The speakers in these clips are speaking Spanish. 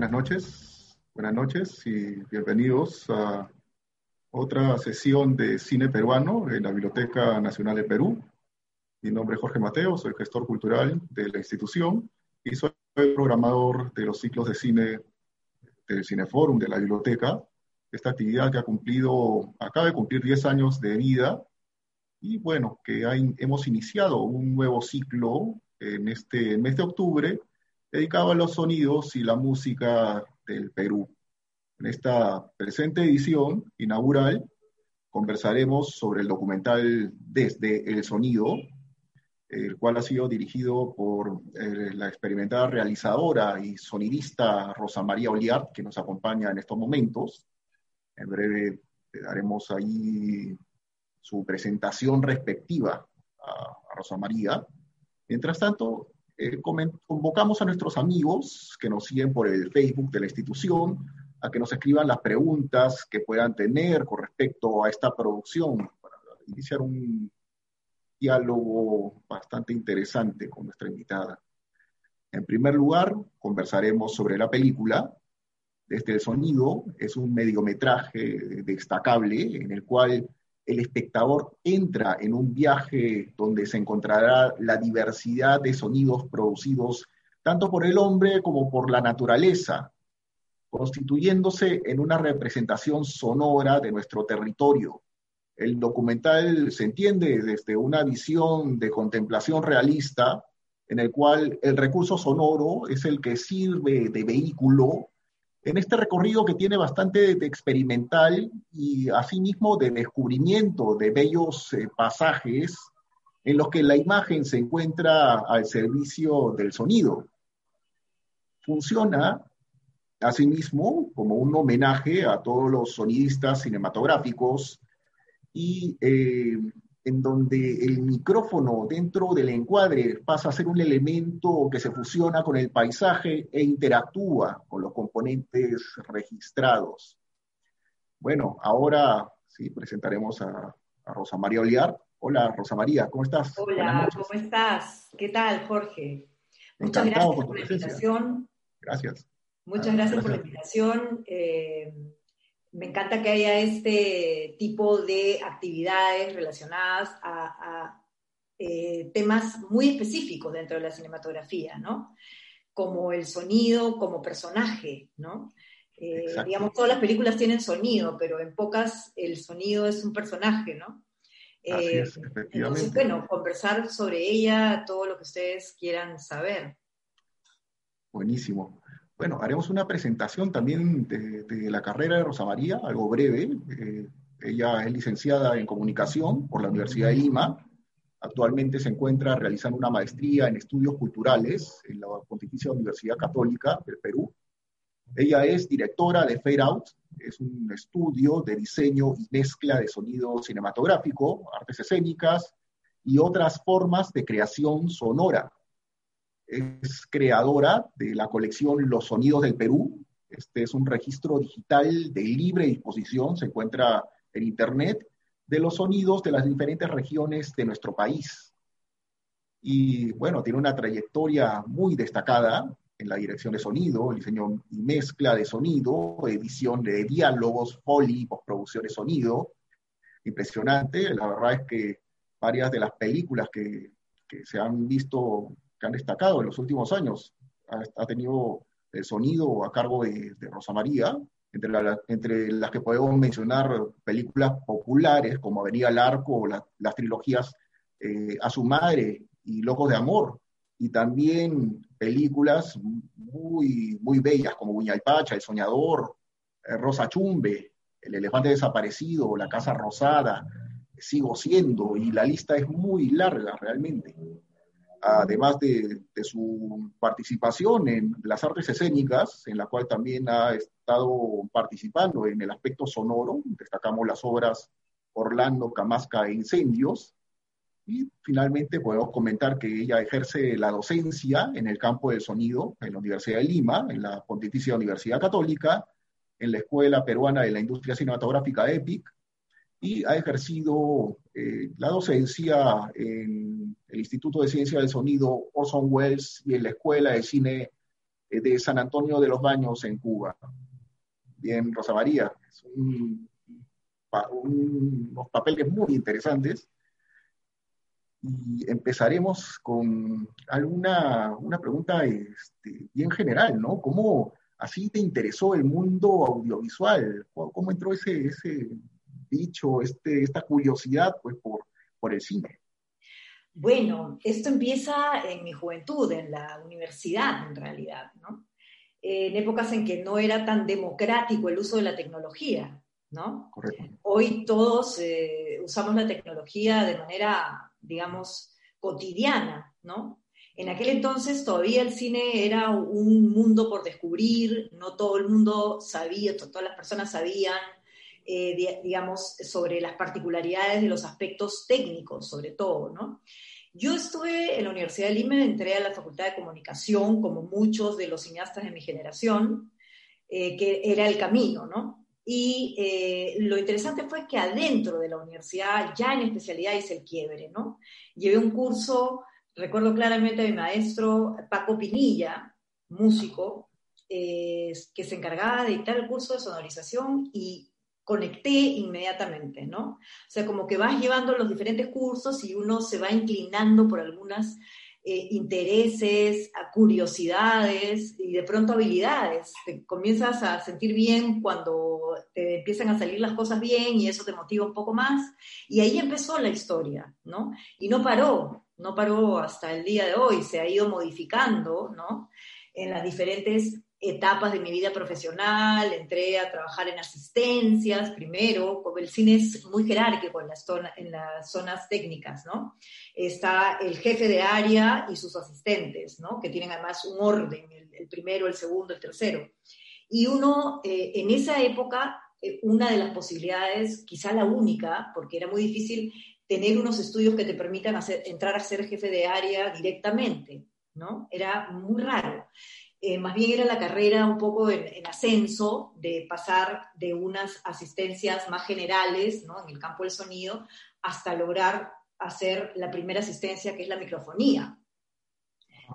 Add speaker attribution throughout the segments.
Speaker 1: Buenas noches, buenas noches y bienvenidos a otra sesión de cine peruano en la Biblioteca Nacional de Perú. Mi nombre es Jorge Mateo, soy gestor cultural de la institución y soy programador de los ciclos de cine del Cineforum de la biblioteca. Esta actividad que ha cumplido, acaba de cumplir 10 años de vida y bueno, que hemos iniciado un nuevo ciclo en este mes de octubre dedicado a los sonidos y la música del Perú. En esta presente edición inaugural conversaremos sobre el documental Desde el Sonido, el cual ha sido dirigido por eh, la experimentada realizadora y sonidista Rosa María Oliart, que nos acompaña en estos momentos. En breve le daremos ahí su presentación respectiva a, a Rosa María. Mientras tanto, eh, convocamos a nuestros amigos que nos siguen por el Facebook de la institución a que nos escriban las preguntas que puedan tener con respecto a esta producción para iniciar un diálogo bastante interesante con nuestra invitada. En primer lugar, conversaremos sobre la película. Desde el sonido es un mediometraje destacable en el cual el espectador entra en un viaje donde se encontrará la diversidad de sonidos producidos tanto por el hombre como por la naturaleza, constituyéndose en una representación sonora de nuestro territorio. El documental se entiende desde una visión de contemplación realista, en el cual el recurso sonoro es el que sirve de vehículo en este recorrido que tiene bastante de experimental y asimismo de descubrimiento de bellos eh, pasajes en los que la imagen se encuentra al servicio del sonido. Funciona asimismo como un homenaje a todos los sonidistas cinematográficos y eh, en donde el micrófono dentro del encuadre pasa a ser un elemento que se fusiona con el paisaje e interactúa con los componentes registrados. Bueno, ahora sí presentaremos a, Rosa María Oliar. Hola, Rosa María, ¿cómo estás?
Speaker 2: Hola, ¿cómo estás? ¿Qué tal, Jorge? Muchas gracias por la invitación.
Speaker 1: Gracias.
Speaker 2: Muchas gracias, por la invitación. Eh, me encanta que haya este tipo de actividades relacionadas a, eh, temas muy específicos dentro de la cinematografía, ¿no? Como el sonido, como personaje, ¿no? Eh, digamos, todas las películas tienen sonido, pero en pocas el sonido es un personaje, ¿no?
Speaker 1: Eh,
Speaker 2: entonces, bueno, conversar sobre ella, todo lo que ustedes quieran saber.
Speaker 1: Buenísimo. Bueno, haremos una presentación también de, la carrera de Rosa María, algo breve. Eh, ella es licenciada en comunicación por la Universidad de Lima. Actualmente se encuentra realizando una maestría en estudios culturales en la Pontificia Universidad Católica del Perú. Ella es directora de Fade Out, es un estudio de diseño y mezcla de sonido cinematográfico, artes escénicas y otras formas de creación sonora es creadora de la colección Los Sonidos del Perú. Este es un registro digital de libre disposición, se encuentra en Internet, de los sonidos de las diferentes regiones de nuestro país. Y bueno, tiene una trayectoria muy destacada en la dirección de sonido, diseño y mezcla de sonido, edición de diálogos, foley, postproducción de sonido. Impresionante, la verdad es que varias de las películas que, que se han visto que han destacado en los últimos años. Ha, tenido el sonido a cargo de, Rosa María, entre, las que podemos mencionar películas populares como Avenida al Arco las trilogías eh, A su madre y Locos de Amor, y también películas muy, muy bellas como Pacha, El Soñador, eh, Rosa Chumbe, El Elefante Desaparecido, La Casa Rosada, Sigo Siendo, y la lista es muy larga realmente además de, su participación en las artes escénicas, en la cual también ha estado participando en el aspecto sonoro, destacamos las obras Orlando, Camasca e Incendios, y finalmente podemos comentar que ella ejerce la docencia en el campo del sonido en la Universidad de Lima, en la Pontificia Universidad Católica, en la Escuela Peruana de la Industria Cinematográfica EPIC, y ha ejercido eh, la docencia en el Instituto de Ciencia del Sonido Orson Welles y en la Escuela de Cine eh, de San Antonio de los Baños en Cuba. Bien, Rosa María, es un, unos papeles muy interesantes. Y empezaremos con alguna una pregunta este, bien general, ¿no? ¿Cómo así te interesó el mundo audiovisual? ¿Cómo entró ese, ese bicho, este, esta curiosidad pues, por, por el cine?
Speaker 2: Bueno, esto empieza en mi juventud, en la universidad en realidad, ¿no? En épocas en que no era tan democrático el uso de la tecnología, ¿no?
Speaker 1: Correcto.
Speaker 2: Hoy todos eh, usamos la tecnología de manera, digamos, cotidiana, ¿no? En aquel entonces todavía el cine era un mundo por descubrir, no todo el mundo sabía, todas las personas sabían eh, digamos, sobre las particularidades de los aspectos técnicos, sobre todo, ¿no? Yo estuve en la Universidad de Lima, entré a la Facultad de Comunicación, como muchos de los cineastas de mi generación, eh, que era el camino, ¿no? Y eh, lo interesante fue que adentro de la universidad, ya en especialidad, hice el quiebre, ¿no? Llevé un curso, recuerdo claramente a mi maestro Paco Pinilla, músico, que se encargaba de dictar el curso de sonorización y conecté inmediatamente, ¿no? O sea, como que vas llevando los diferentes cursos y uno se va inclinando por algunas eh, intereses, curiosidades y de pronto habilidades. Te comienzas a sentir bien cuando te empiezan a salir las cosas bien y eso te motiva un poco más. Y ahí empezó la historia, ¿no? Y no paró, no paró hasta el día de hoy, se ha ido modificando, ¿no? En las diferentes etapas de mi vida profesional, entré a trabajar en asistencias primero, como el cine es muy jerárquico en las, zonas técnicas, ¿no? Está el jefe de área y sus asistentes, ¿no? Que tienen además un orden, el, primero, el segundo, el tercero. Y uno, eh, en esa época, eh, una de las posibilidades, quizá la única, porque era muy difícil tener unos estudios que te permitan entrar a ser jefe de área directamente, ¿no? Era muy raro. Eh, más bien era la carrera un poco en, ascenso, de pasar de unas asistencias más generales ¿no? en el campo del sonido hasta lograr hacer la primera asistencia que es la microfonía.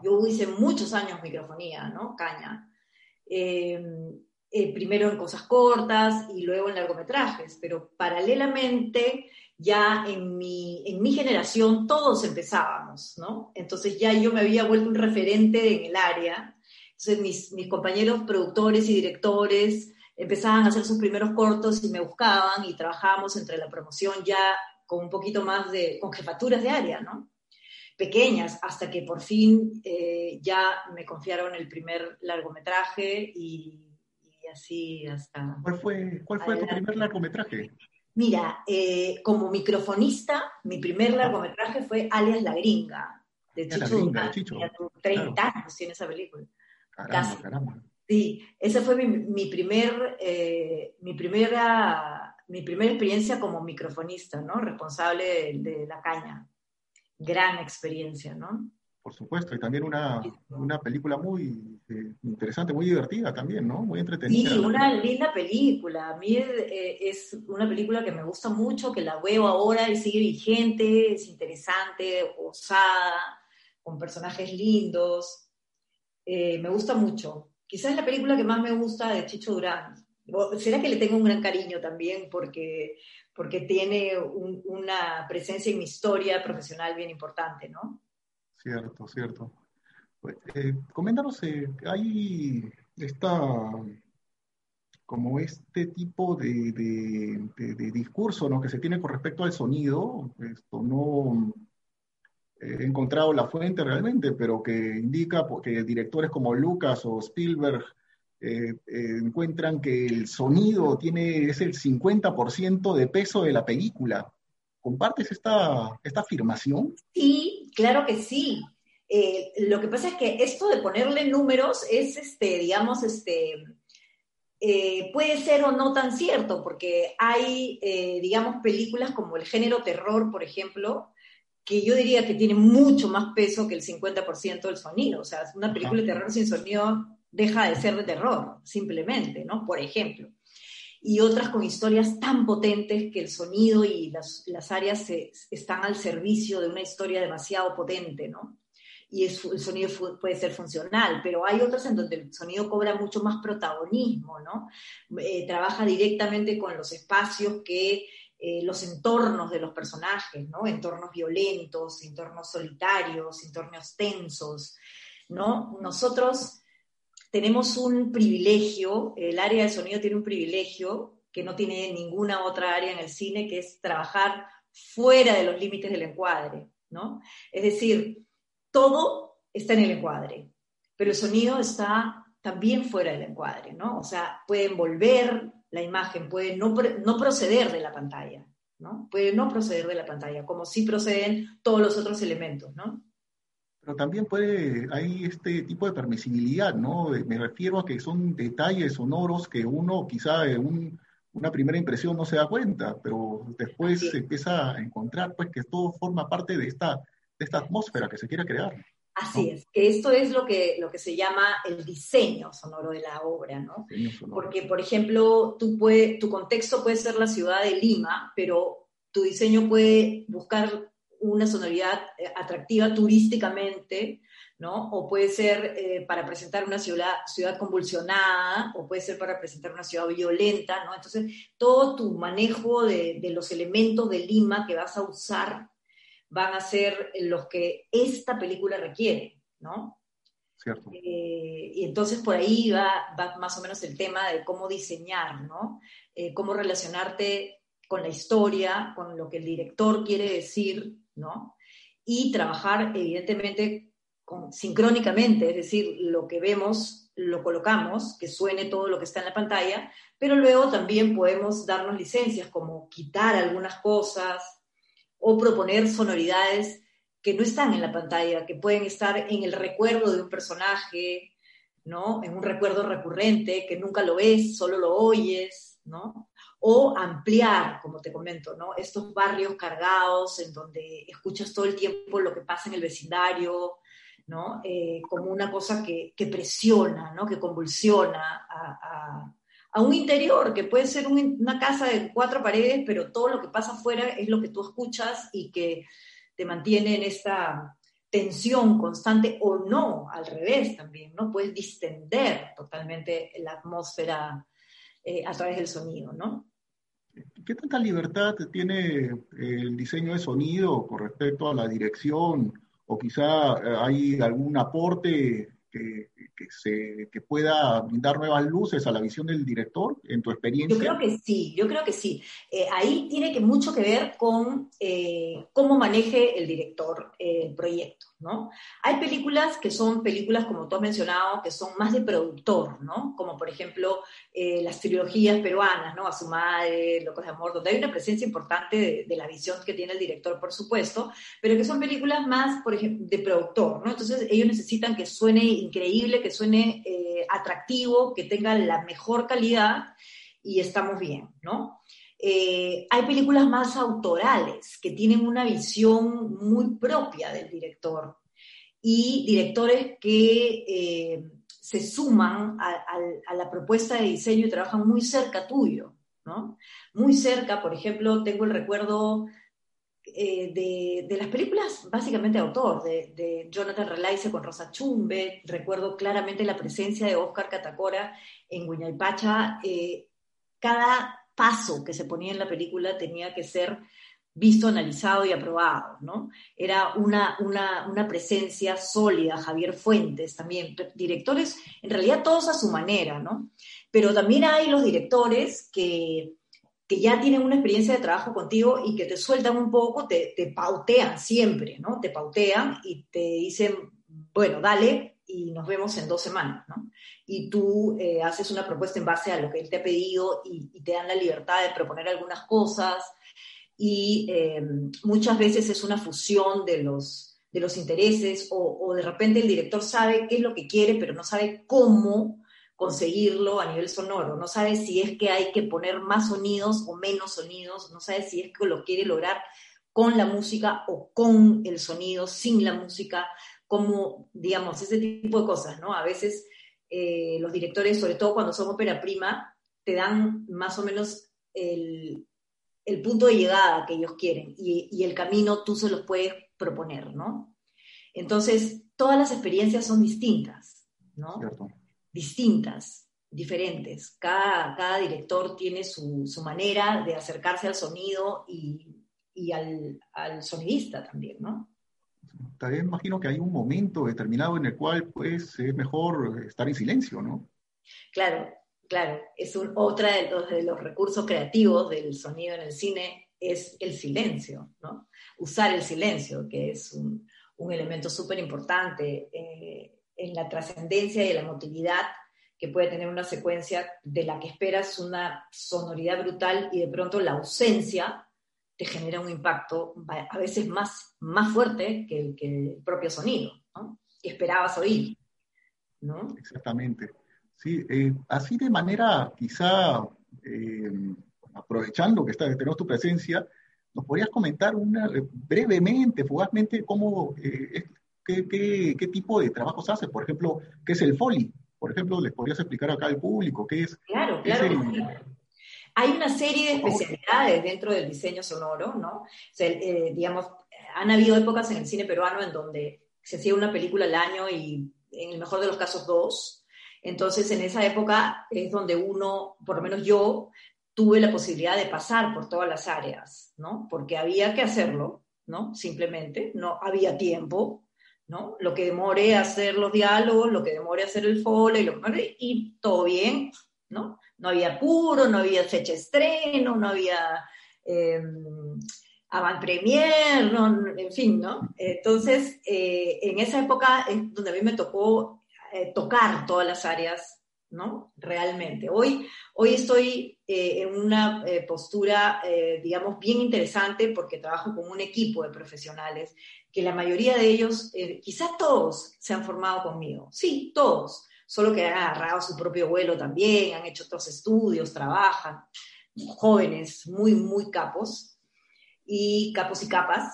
Speaker 2: Yo hice muchos años microfonía, ¿no? Caña. Eh, eh, primero en cosas cortas y luego en largometrajes, pero paralelamente ya en mi, en mi generación todos empezábamos, ¿no? Entonces ya yo me había vuelto un referente en el área entonces mis, mis compañeros productores y directores empezaban a hacer sus primeros cortos y me buscaban y trabajábamos entre la promoción ya con un poquito más de, con jefaturas de área, ¿no? Pequeñas, hasta que por fin eh, ya me confiaron el primer largometraje y, así hasta...
Speaker 1: ¿Cuál fue, cuál fue tu primer largometraje?
Speaker 2: Mira, eh, como microfonista, mi primer largometraje fue Alias La Gringa, de Chicho. 30 años tiene esa película.
Speaker 1: Caramba, caramba.
Speaker 2: Sí, esa fue mi, primer, eh, mi, primera, mi primera experiencia como microfonista, ¿no? Responsable de, la caña. Gran experiencia, ¿no?
Speaker 1: Por supuesto, y también una, una película muy eh, interesante, muy divertida también, ¿no? Muy entretenida.
Speaker 2: Sí, una linda película. A mí eh, es una película que me gusta mucho, que la veo ahora y sigue vigente, es interesante, osada, con personajes lindos. Eh, me gusta mucho. Quizás es la película que más me gusta de Chicho Durán. ¿Será que le tengo un gran cariño también porque, porque tiene una presencia en mi historia profesional bien importante, ¿no?
Speaker 1: Cierto, cierto. Pues, eh, coméntanos, eh, hay esta, como este tipo de, de, discurso ¿no? que se tiene con respecto al sonido, esto no, encontrado la fuente realmente, pero que indica que directores como Lucas o Spielberg eh, eh, encuentran que el sonido tiene, es el 50% de peso de la película. ¿Compartes esta, esta afirmación?
Speaker 2: Sí, claro que sí. Eh, lo que pasa es que esto de ponerle números es, este, digamos, este, puede ser o no tan cierto, porque hay, digamos, películas como el género terror, por ejemplo, que yo diría que tiene mucho más peso que el 50% del sonido. O sea, una película de terror sin sonido deja de ser de terror, simplemente, ¿no? Por ejemplo. Y otras con historias tan potentes que el sonido y las, áreas están al servicio de una historia demasiado potente, ¿no? y el sonido puede ser funcional, pero hay otros en donde el sonido cobra mucho más protagonismo, ¿no? Eh, trabaja directamente con los espacios que eh, los entornos de los personajes, ¿no? Entornos violentos, entornos solitarios, entornos tensos, ¿no? Nosotros tenemos un privilegio, el área de sonido tiene un privilegio que no tiene ninguna otra área en el cine, que es trabajar fuera de los límites del encuadre, ¿no? Es decir, todo está en el encuadre, pero el sonido está también fuera del encuadre, ¿no? O sea, puede envolver la imagen, puede no, no proceder de la pantalla, ¿no? Puede no proceder de la pantalla, como sí proceden todos los otros elementos, ¿no?
Speaker 1: Pero también puede, hay este tipo de permisibilidad, ¿no? Me refiero a que son detalles sonoros que uno quizá en una primera impresión no se da cuenta, pero después se empieza a encontrar pues que todo forma parte de esta de esta atmósfera que se quiere crear.
Speaker 2: Así es, que esto es lo que, lo que se llama el diseño sonoro de la obra, ¿no? Porque, por ejemplo, tú puede, tu contexto puede ser la ciudad de Lima, pero tu diseño puede buscar una sonoridad eh, atractiva turísticamente, ¿no? O puede ser eh, para presentar una ciudad, ciudad convulsionada, o puede ser para presentar una ciudad violenta, ¿no? Entonces, todo tu manejo de, de los elementos de Lima que vas a usar van a ser los que esta película requiere, ¿no?
Speaker 1: Cierto.
Speaker 2: Eh, y entonces por ahí va, más o menos el tema de cómo diseñar, ¿no? Eh, cómo relacionarte con la historia, con lo que el director quiere decir, ¿no? Y trabajar, evidentemente, con, sincrónicamente, es decir, lo que vemos lo colocamos, que suene todo lo que está en la pantalla, pero luego también podemos darnos licencias como quitar algunas cosas, o proponer sonoridades que no están en la pantalla, que pueden estar en el recuerdo de un personaje, ¿no? En un recuerdo recurrente que nunca lo ves, solo lo oyes, ¿no? O ampliar, como te comento, ¿no? Estos barrios cargados en donde escuchas todo el tiempo lo que pasa en el vecindario, ¿no? Eh, como una cosa que, presiona, ¿no? Que convulsiona un interior, que puede ser una casa de cuatro paredes, pero todo lo que pasa afuera es lo que tú escuchas y que te mantiene en esta tensión constante o no, al revés también, ¿no? Puedes distender totalmente la atmósfera eh, a través del sonido, ¿no?
Speaker 1: ¿Qué tanta libertad tiene el diseño de sonido con respecto a la dirección? ¿O quizá eh, hay algún aporte que, que, se, que pueda brindar nuevas luces a la visión del director en tu experiencia?
Speaker 2: Yo creo que sí, yo creo que sí. Eh, ahí tiene que mucho que ver con eh, cómo maneje el director eh, el proyecto, ¿no? Hay películas que son películas, como tú has mencionado, que son más de productor, ¿no? Como por ejemplo las trilogías peruanas, ¿no? A su madre, Locos de Amor, donde hay una presencia importante de, de, la visión que tiene el director, por supuesto, pero que son películas más, por ejemplo, de productor, ¿no? Entonces ellos necesitan que suene increíble, que suene eh, atractivo, que tenga la mejor calidad y estamos bien, ¿no? Eh, hay películas más autorales que tienen una visión muy propia del director y directores que eh, se suman a, la propuesta de diseño y trabajan muy cerca tuyo, ¿no? Muy cerca, por ejemplo, tengo el recuerdo eh, de, las películas básicamente de autor, de, Jonathan Relaise con Rosa Chumbe, recuerdo claramente la presencia de Oscar Catacora en Guiñaypacha, eh, cada paso que se ponía en la película tenía que ser visto, analizado y aprobado, ¿no? Era una, una, una, presencia sólida, Javier Fuentes también, directores, en realidad todos a su manera, ¿no? Pero también hay los directores que que ya tienen una experiencia de trabajo contigo y que te sueltan un poco, te, te pautean siempre, ¿no? Te pautean y te dicen, bueno, dale y nos vemos en dos semanas, ¿no? Y tú eh, haces una propuesta en base a lo que él te ha pedido y, te dan la libertad de proponer algunas cosas y eh, muchas veces es una fusión de los, de los intereses o, o de repente el director sabe qué es lo que quiere, pero no sabe cómo conseguirlo a nivel sonoro, no sabe si es que hay que poner más sonidos o menos sonidos, no sabe si es que lo quiere lograr con la música o con el sonido, sin la música, como, digamos, ese tipo de cosas, ¿no? A veces eh, los directores, sobre todo cuando son ópera prima, te dan más o menos el, punto de llegada que ellos quieren y, y, el camino tú se los puedes proponer, ¿no? Entonces, todas las experiencias son distintas, ¿no? Distintas, diferentes. Cada, cada director tiene su, su, manera de acercarse al sonido y, y al, al, sonidista también, ¿no?
Speaker 1: También imagino que hay un momento determinado en el cual, pues, es mejor estar en silencio, ¿no?
Speaker 2: Claro, claro. Es un, otra de los, de los recursos creativos del sonido en el cine, es el silencio, ¿no? Usar el silencio, que es un, un elemento súper importante eh, en la trascendencia y la emotividad que puede tener una secuencia de la que esperas una sonoridad brutal y de pronto la ausencia te genera un impacto a veces más, más fuerte que el, que el propio sonido, ¿no? que esperabas oír. ¿no?
Speaker 1: Exactamente. Sí, eh, así de manera quizá eh, aprovechando que, está, que tenemos tu presencia, ¿Nos podrías comentar una, brevemente, fugazmente, cómo, eh, qué, tipo de trabajos hace? Por ejemplo, ¿qué es el Foley? Por ejemplo, ¿les podrías explicar acá al público qué es?
Speaker 2: Claro, claro. Hay una serie de especialidades dentro del diseño sonoro, ¿no? O sea, eh, digamos, han habido épocas en el cine peruano en donde se hacía una película al año y en el mejor de los casos dos. Entonces, en esa época es donde uno, por lo menos yo, tuve la posibilidad de pasar por todas las áreas, ¿no? Porque había que hacerlo, ¿no? Simplemente, no había tiempo, ¿no? Lo que demore hacer los diálogos, lo que demore hacer el foley, lo y todo bien, ¿no? No había apuro, no había fecha de estreno, no había eh, avant premier, en fin, ¿no? Entonces, eh, en esa época es donde a mí me tocó eh, tocar todas las áreas ¿no? Realmente. Hoy, hoy estoy eh, en una eh, postura, eh, digamos, bien interesante porque trabajo con un equipo de profesionales que la mayoría de ellos, quizás todos se han formado conmigo. Sí, todos. Solo que han agarrado su propio vuelo también, han hecho otros estudios, trabajan. Jóvenes muy, muy capos y capos y capas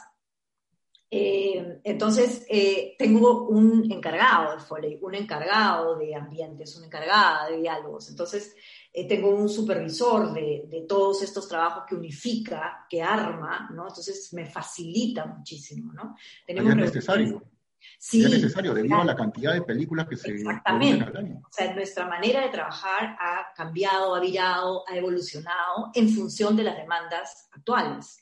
Speaker 2: eh, entonces, eh, tengo un encargado de Foley, un encargado de ambientes, una encargada de diálogos. Entonces, eh, tengo un supervisor de, de, todos estos trabajos que unifica, que arma, ¿no? Entonces, me facilita muchísimo, ¿no?
Speaker 1: Tenemos es necesario. Sí, es necesario debido a la cantidad de películas que se
Speaker 2: Exactamente. O sea, nuestra manera de trabajar ha cambiado, ha virado, ha evolucionado en función de las demandas actuales.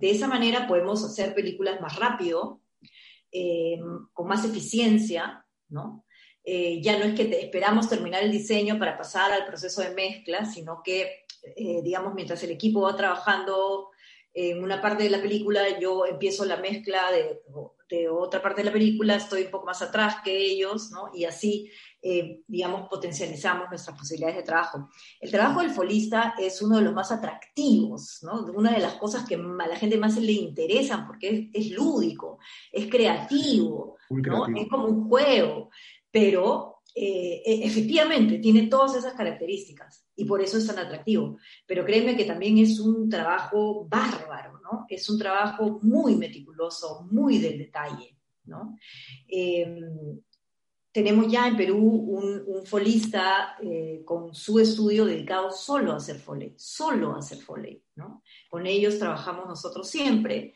Speaker 2: De esa manera podemos hacer películas más rápido, eh, con más eficiencia, ¿no? Eh, ya no es que esperamos terminar el diseño para pasar al proceso de mezcla, sino que, eh, digamos, mientras el equipo va trabajando en una parte de la película, yo empiezo la mezcla de, de, otra parte de la película, estoy un poco más atrás que ellos, ¿no? Y así eh, digamos, potencializamos nuestras posibilidades de trabajo. El trabajo del folista es uno de los más atractivos, ¿no? Una de las cosas que a la gente más le interesan porque es, lúdico, es creativo, ¿no? es como un juego, pero eh, e, efectivamente tiene todas esas características y por eso es tan atractivo. Pero créeme que también es un trabajo bárbaro, ¿no? Es un trabajo muy meticuloso, muy del detalle, ¿no? Eh, tenemos ya en Perú un, folista eh, con su estudio dedicado solo a hacer foley, solo a hacer foley, ¿no? Con ellos trabajamos nosotros siempre,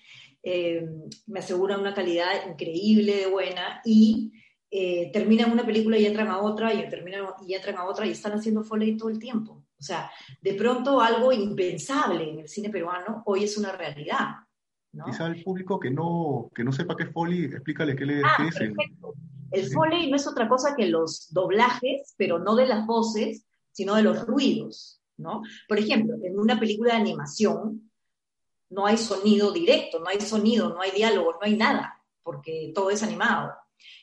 Speaker 2: me aseguran una calidad increíble de buena y eh, terminan una película y entran a otra y terminan y entran a otra y están haciendo foley todo el tiempo. O sea, de pronto algo impensable en el cine peruano hoy es una realidad. ¿no?
Speaker 1: Quizá al público que no, que no sepa qué es foley, explícale qué, le, ah, qué es.
Speaker 2: El foley no es otra cosa que los doblajes, pero no de las voces, sino de los ruidos, ¿no? Por ejemplo, en una película de animación no hay sonido directo, no hay sonido, no hay diálogo, no hay nada, porque todo es animado.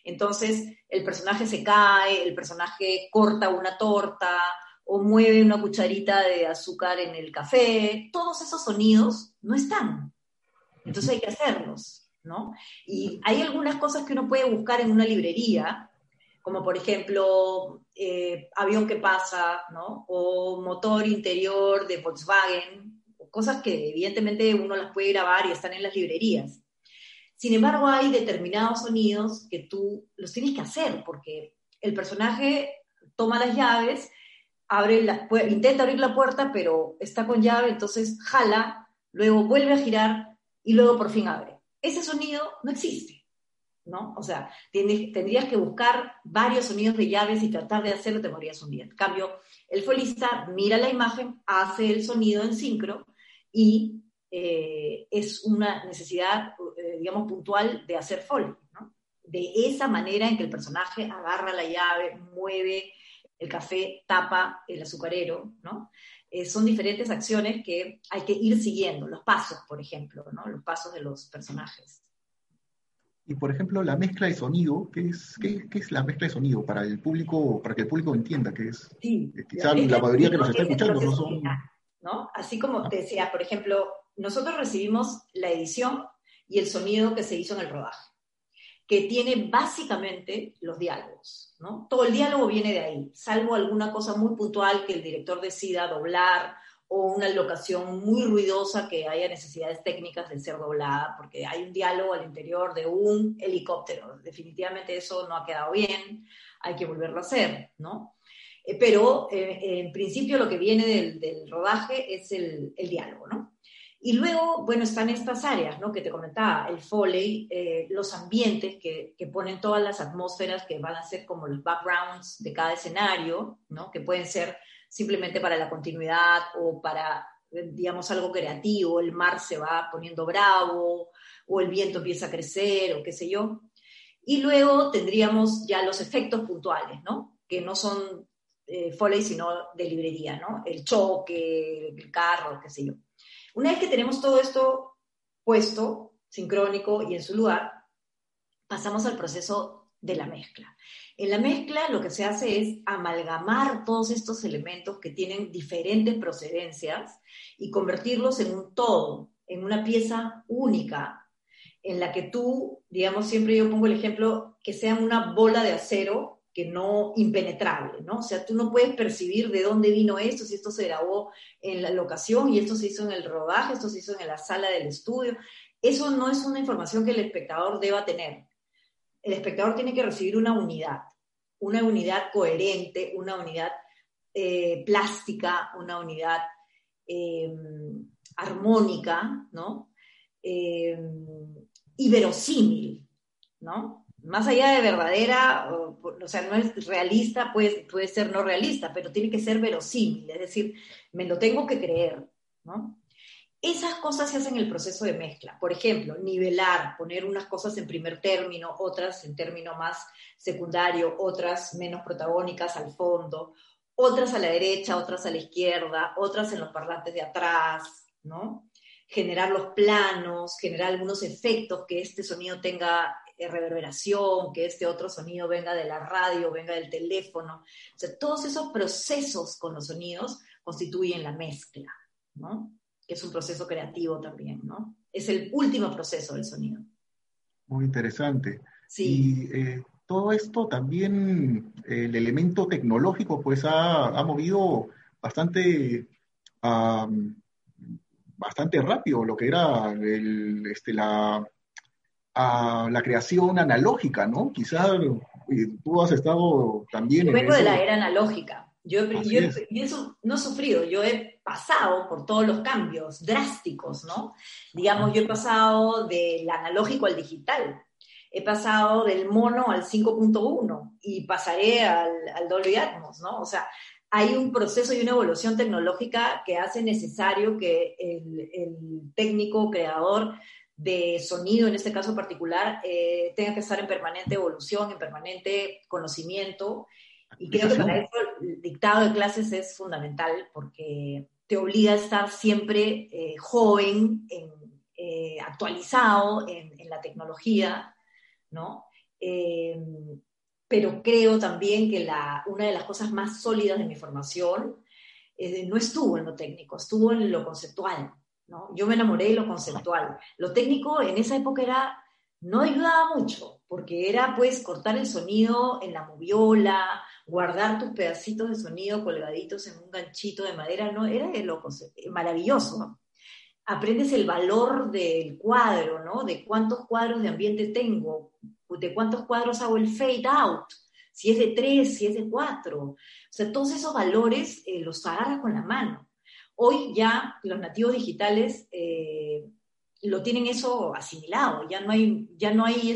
Speaker 2: Entonces, el personaje se cae, el personaje corta una torta o mueve una cucharita de azúcar en el café, todos esos sonidos no están. Entonces hay que hacerlos. ¿no? Y hay algunas cosas que uno puede buscar en una librería, como por ejemplo eh, avión que pasa, ¿no? O motor interior de Volkswagen, cosas que evidentemente uno las puede grabar y están en las librerías. Sin embargo, hay determinados sonidos que tú los tienes que hacer, porque el personaje toma las llaves, abre la, intenta abrir la puerta, pero está con llave, entonces jala, luego vuelve a girar y luego por fin abre ese sonido no existe. ¿no? O sea, tendrías que buscar varios sonidos de llaves y tratar de hacerlo, te morías un día. En cambio, el folista mira la imagen, hace el sonido en sincro y eh, es una necesidad, eh, digamos, puntual de hacer foley, ¿no? De esa manera en que el personaje agarra la llave, mueve el café, tapa el azucarero, ¿no? Eh, son diferentes acciones que hay que ir siguiendo, los pasos, por ejemplo, ¿no? Los pasos de los personajes.
Speaker 1: Y por ejemplo, la mezcla de sonido, ¿qué es, qué, es la mezcla de sonido para el público, para que el público entienda qué es?
Speaker 2: Sí,
Speaker 1: eh, quizá la, mayoría que nos está escuchando no son.
Speaker 2: ¿no? Así como ah. te decía, por ejemplo, nosotros recibimos la edición y el sonido que se hizo en el rodaje, que tiene básicamente los diálogos, ¿no? Todo el diálogo viene de ahí, salvo alguna cosa muy puntual que el director decida doblar o una locación muy ruidosa que haya necesidades técnicas de ser doblada, porque hay un diálogo al interior de un helicóptero. Definitivamente eso no ha quedado bien, hay que volverlo a hacer, ¿no? Eh, pero eh, en principio lo que viene del, rodaje es el, diálogo, ¿no? Y luego, bueno, están estas áreas, ¿no? Que te comentaba, el foley, eh, los ambientes que, que, ponen todas las atmósferas que van a ser como los backgrounds de cada escenario, ¿no? Que pueden ser simplemente para la continuidad o para, digamos, algo creativo, el mar se va poniendo bravo o el viento empieza a crecer o qué sé yo. Y luego tendríamos ya los efectos puntuales, ¿no? Que no son eh, Foley, sino de librería, ¿no? El choque, el carro, qué sé yo. Una vez que tenemos todo esto puesto, sincrónico y en su lugar, pasamos al proceso de la mezcla. En la mezcla lo que se hace es amalgamar todos estos elementos que tienen diferentes procedencias y convertirlos en un todo, en una pieza única, en la que tú, digamos, siempre yo pongo el ejemplo, que sea una bola de acero que no impenetrable, ¿no? O sea, tú no puedes percibir de dónde vino esto, si esto se grabó en la locación y esto se hizo en el rodaje, esto se hizo en la sala del estudio. Eso no es una información que el espectador deba tener el espectador tiene que recibir una unidad, una unidad coherente, una unidad eh, plástica, una unidad eh, armónica, ¿no? Eh, y verosímil, ¿no? Más allá de verdadera, o, o, sea, no es realista, puede, puede ser no realista, pero tiene que ser verosímil, es decir, me lo tengo que creer, ¿no? Esas cosas se hacen en el proceso de mezcla. Por ejemplo, nivelar, poner unas cosas en primer término, otras en término más secundario, otras menos protagónicas al fondo, otras a la derecha, otras a la izquierda, otras en los parlantes de atrás, ¿no? Generar los planos, generar algunos efectos, que este sonido tenga reverberación, que este otro sonido venga de la radio, venga del teléfono. O sea, todos esos procesos con los sonidos constituyen la mezcla, ¿no? que es un proceso creativo también, ¿no? Es el último proceso del sonido.
Speaker 1: Muy interesante. Sí. Y eh, todo esto también, el elemento tecnológico, pues ha, movido bastante, bastante rápido lo que era el, este, la, la creación analógica, ¿no? Quizás tú has estado también...
Speaker 2: Yo vengo de la era analógica. Yo, yo, eso no he sufrido, yo he pasado por todos los cambios drásticos, ¿no? Digamos, yo he pasado del analógico al digital, he pasado del mono al 5.1 y pasaré al, al Dolby Atmos, ¿no? O sea, hay un proceso y una evolución tecnológica que hace necesario que el, el técnico creador de sonido, en este caso particular, eh, tenga que estar en permanente evolución, en permanente conocimiento y creo que para eso el dictado de clases es fundamental porque te obliga a estar siempre eh, joven, eh, actualizado en, la tecnología, ¿no? Eh, pero creo también que la, una de las cosas más sólidas de mi formación no estuvo en lo técnico, estuvo en lo conceptual, Yo me enamoré de lo conceptual. Lo técnico en esa época era, no ayudaba mucho, porque era pues cortar el sonido en la moviola, guardar tus pedacitos de sonido colgaditos en un ganchito de madera, no, era eh, maravilloso. Aprendes el valor del cuadro, ¿no? De cuántos cuadros de ambiente tengo, de cuántos cuadros hago el fade out, si es de tres, si es de cuatro. O todos esos valores eh, los agarras con la mano. Hoy ya los nativos digitales, eh, lo tienen eso asimilado, ya no hay, ya no hay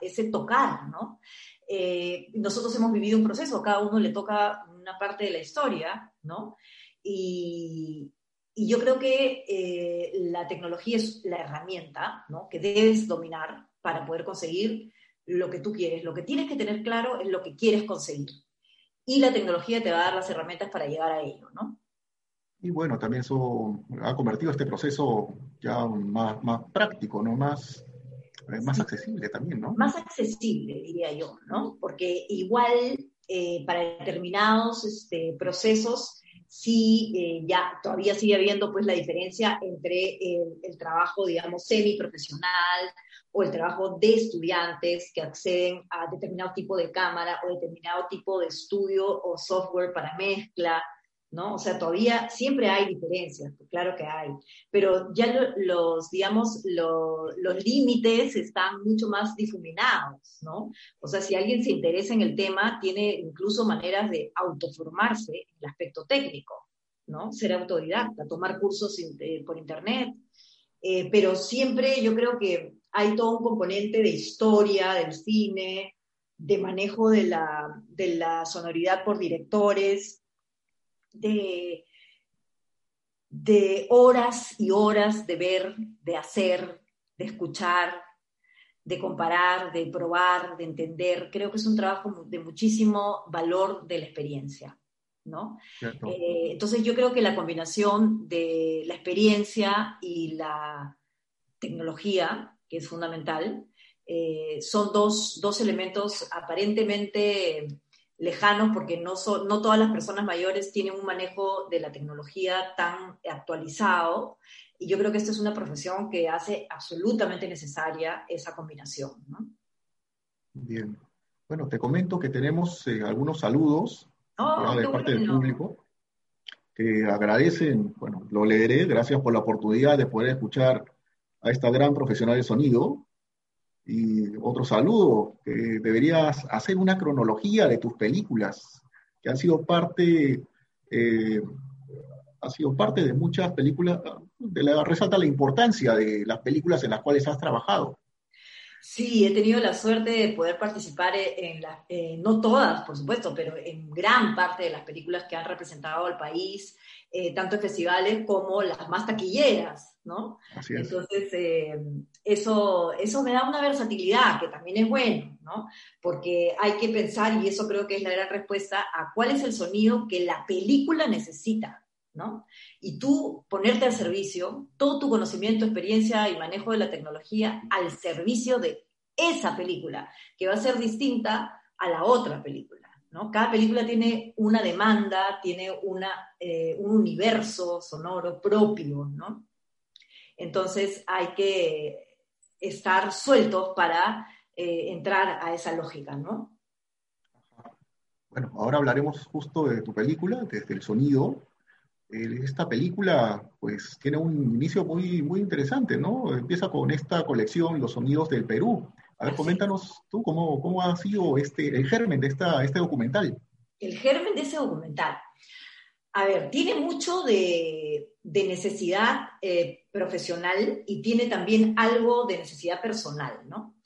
Speaker 2: ese tocar, ¿no? Eh, nosotros hemos vivido un proceso, cada uno le toca una parte de la historia, ¿no? Y, y yo creo que eh, la tecnología es la herramienta, ¿no? Que debes dominar para poder conseguir lo que tú quieres. Lo que tienes que tener claro es lo que quieres conseguir. Y la tecnología te va a dar las herramientas para llegar a ello, ¿no?
Speaker 1: Y bueno, también eso ha convertido este proceso ya más, más práctico, ¿no? Más, eh, más accesible también, ¿no?
Speaker 2: Más accesible, diría yo, ¿no? Porque igual eh, para determinados este, procesos sí eh, ya todavía sigue habiendo pues la diferencia entre el, el trabajo, digamos, semiprofesional o el trabajo de estudiantes que acceden a determinado tipo de cámara o determinado tipo de estudio o software para mezcla, ¿no? O sea, todavía siempre hay diferencias, pues, claro que hay, pero ya los, digamos, los límites están mucho más difuminados, ¿no? O sea, si alguien se interesa en el tema, tiene incluso maneras de autoformarse en el aspecto técnico, ¿no? Ser autodidacta, tomar cursos por internet, eh, pero siempre yo creo que hay todo un componente de historia del cine, de manejo de la, de la sonoridad por directores, de, de horas y horas de ver, de hacer, de escuchar, de comparar, de probar, de entender. Creo que es un trabajo de muchísimo valor de la experiencia. ¿no? Eh, entonces yo creo que la combinación de la experiencia y la tecnología, que es fundamental, eh, son dos, dos, elementos aparentemente lejanos porque no, no todas las personas mayores tienen un manejo de la tecnología tan actualizado. Y yo creo que esta es una profesión que hace absolutamente necesaria esa combinación.
Speaker 1: Bien. Bueno, te comento que tenemos eh, algunos saludos
Speaker 2: oh,
Speaker 1: de parte del público que agradecen, bueno, lo leeré, gracias por la oportunidad de poder escuchar a esta gran profesional de sonido, y otro saludo, deberías hacer una cronología de tus películas, que han sido parte, eh, ha sido parte de muchas películas, de la, resalta la importancia de las películas en las cuales has trabajado.
Speaker 2: Sí, he tenido la suerte de poder participar en las, no todas, por supuesto, pero en gran parte de las películas que han representado al país, eh, tanto en festivales como las más taquilleras, ¿no? Entonces, eh, eso, eso me da una versatilidad que también es bueno, ¿no? Porque hay que pensar, y eso creo que es la gran respuesta, a cuál es el sonido que la película necesita, ¿no? Y tú ponerte al servicio, todo tu conocimiento, experiencia y manejo de la tecnología al servicio de esa película, que va a ser distinta a la otra película, ¿no? Cada película tiene una demanda, tiene una, eh, un universo sonoro propio. Entonces hay que estar sueltos para eh, entrar a esa lógica, ¿no?
Speaker 1: Bueno, ahora hablaremos justo de tu película, desde el sonido. esta película, pues, tiene un inicio muy, muy interesante, ¿no? Empieza con esta colección, Los Sonidos del Perú. A ver, coméntanos tú cómo, cómo ha sido este, el germen de esta, este documental.
Speaker 2: El germen de ese documental. A ver, tiene mucho de, de necesidad eh, profesional y tiene también algo de necesidad personal, ¿no?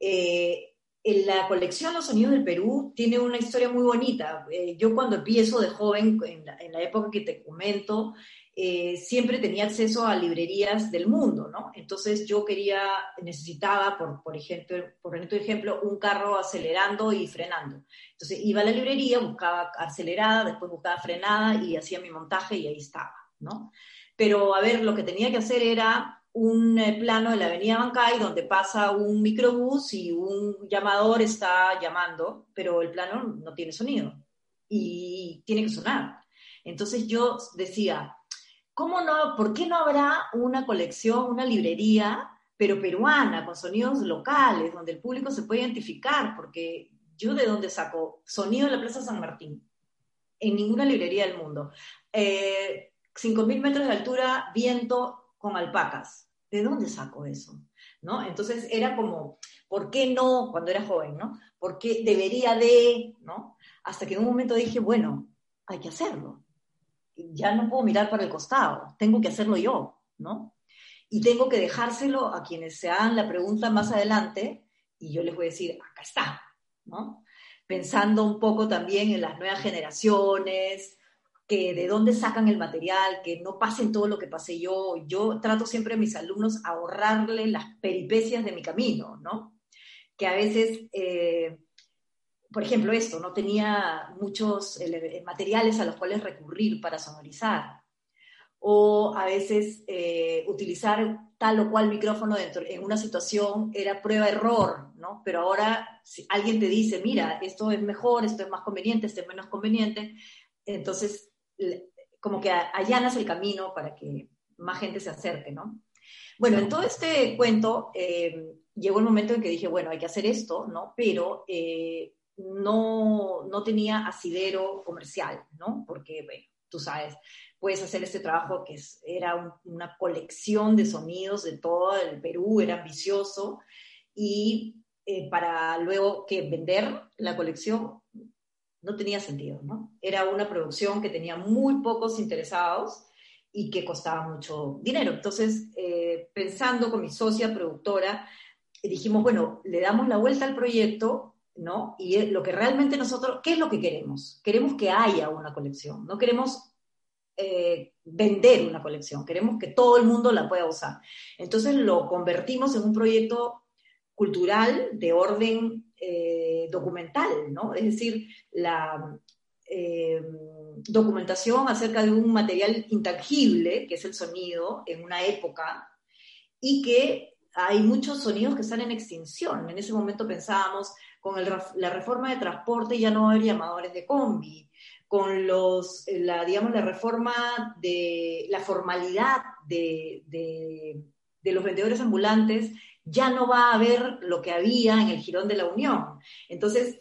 Speaker 2: Eh, en la colección Los Sonidos del Perú tiene una historia muy bonita. Eh, yo cuando empiezo de joven, en la, época que te comento, siempre tenía acceso a librerías del mundo, ¿no? Entonces yo quería, necesitaba, por, por ejemplo, por ejemplo, un carro acelerando y frenando. Entonces iba a la librería, buscaba acelerada, después buscaba frenada y hacía mi montaje y ahí estaba. ¿no? Pero, a ver, lo que tenía que hacer era un eh, plano de la avenida Bancay donde pasa un microbús y un llamador está llamando, pero el plano no tiene sonido y tiene que sonar. Entonces yo decía, ¿cómo no? ¿Por qué no habrá una colección, una librería, pero peruana, con sonidos locales, donde el público se puede identificar? Porque yo de dónde saco sonido en la Plaza San Martín, en ninguna librería del mundo. Eh, 5.000 metros de altura, viento con alpacas. ¿De dónde saco eso? ¿No? Entonces era como, ¿por qué no? Cuando era joven, ¿no? ¿Por qué debería de? ¿No? Hasta que en un momento dije, bueno, hay que hacerlo. Ya no puedo mirar para el costado, tengo que hacerlo yo, ¿no? y tengo que dejárselo a quienes se hagan la pregunta más adelante y yo les voy a decir, acá está, ¿no? Pensando un poco también en las nuevas generaciones, que de dónde sacan el material, que no pasen todo lo que pasé yo. Yo trato siempre a mis alumnos ahorrarle las peripecias de mi camino, ¿no? Que a veces, eh, por ejemplo, esto, no tenía muchos materiales a los cuales recurrir para sonorizar. O a veces eh, utilizar tal o cual micrófono dentro, en una situación era prueba-error, ¿no? Pero ahora si alguien te dice, mira, esto es mejor, esto es más conveniente, esto es menos conveniente, entonces como que allanas el camino para que más gente se acerque, ¿no? Bueno, en todo este cuento eh, llegó el momento en que dije, bueno, hay que hacer esto, ¿no? Pero eh, no, no tenía asidero comercial, ¿no? Porque, bueno, tú sabes, puedes hacer este trabajo que era una colección de sonidos de todo el Perú, era ambicioso, y eh, para luego que vender la colección no tenía sentido, ¿no? Era una producción que tenía muy pocos interesados y que costaba mucho dinero. Entonces, eh, pensando con mi socia productora, dijimos, bueno, le damos la vuelta al proyecto, ¿no? Y lo que realmente nosotros, ¿qué es lo que queremos? Queremos que haya una colección, no queremos eh, vender una colección, queremos que todo el mundo la pueda usar. Entonces lo convertimos en un proyecto cultural de orden eh, documental, ¿no? Es decir, la eh, documentación acerca de un material intangible, que es el sonido, en una época, y que hay muchos sonidos que están en extinción. En ese momento pensábamos, con la reforma de transporte ya no hay llamadores de combi, con los, la, digamos, la reforma de la formalidad de, de los vendedores ambulantes ya no va a haber lo que había en el Girón de la Unión. Entonces,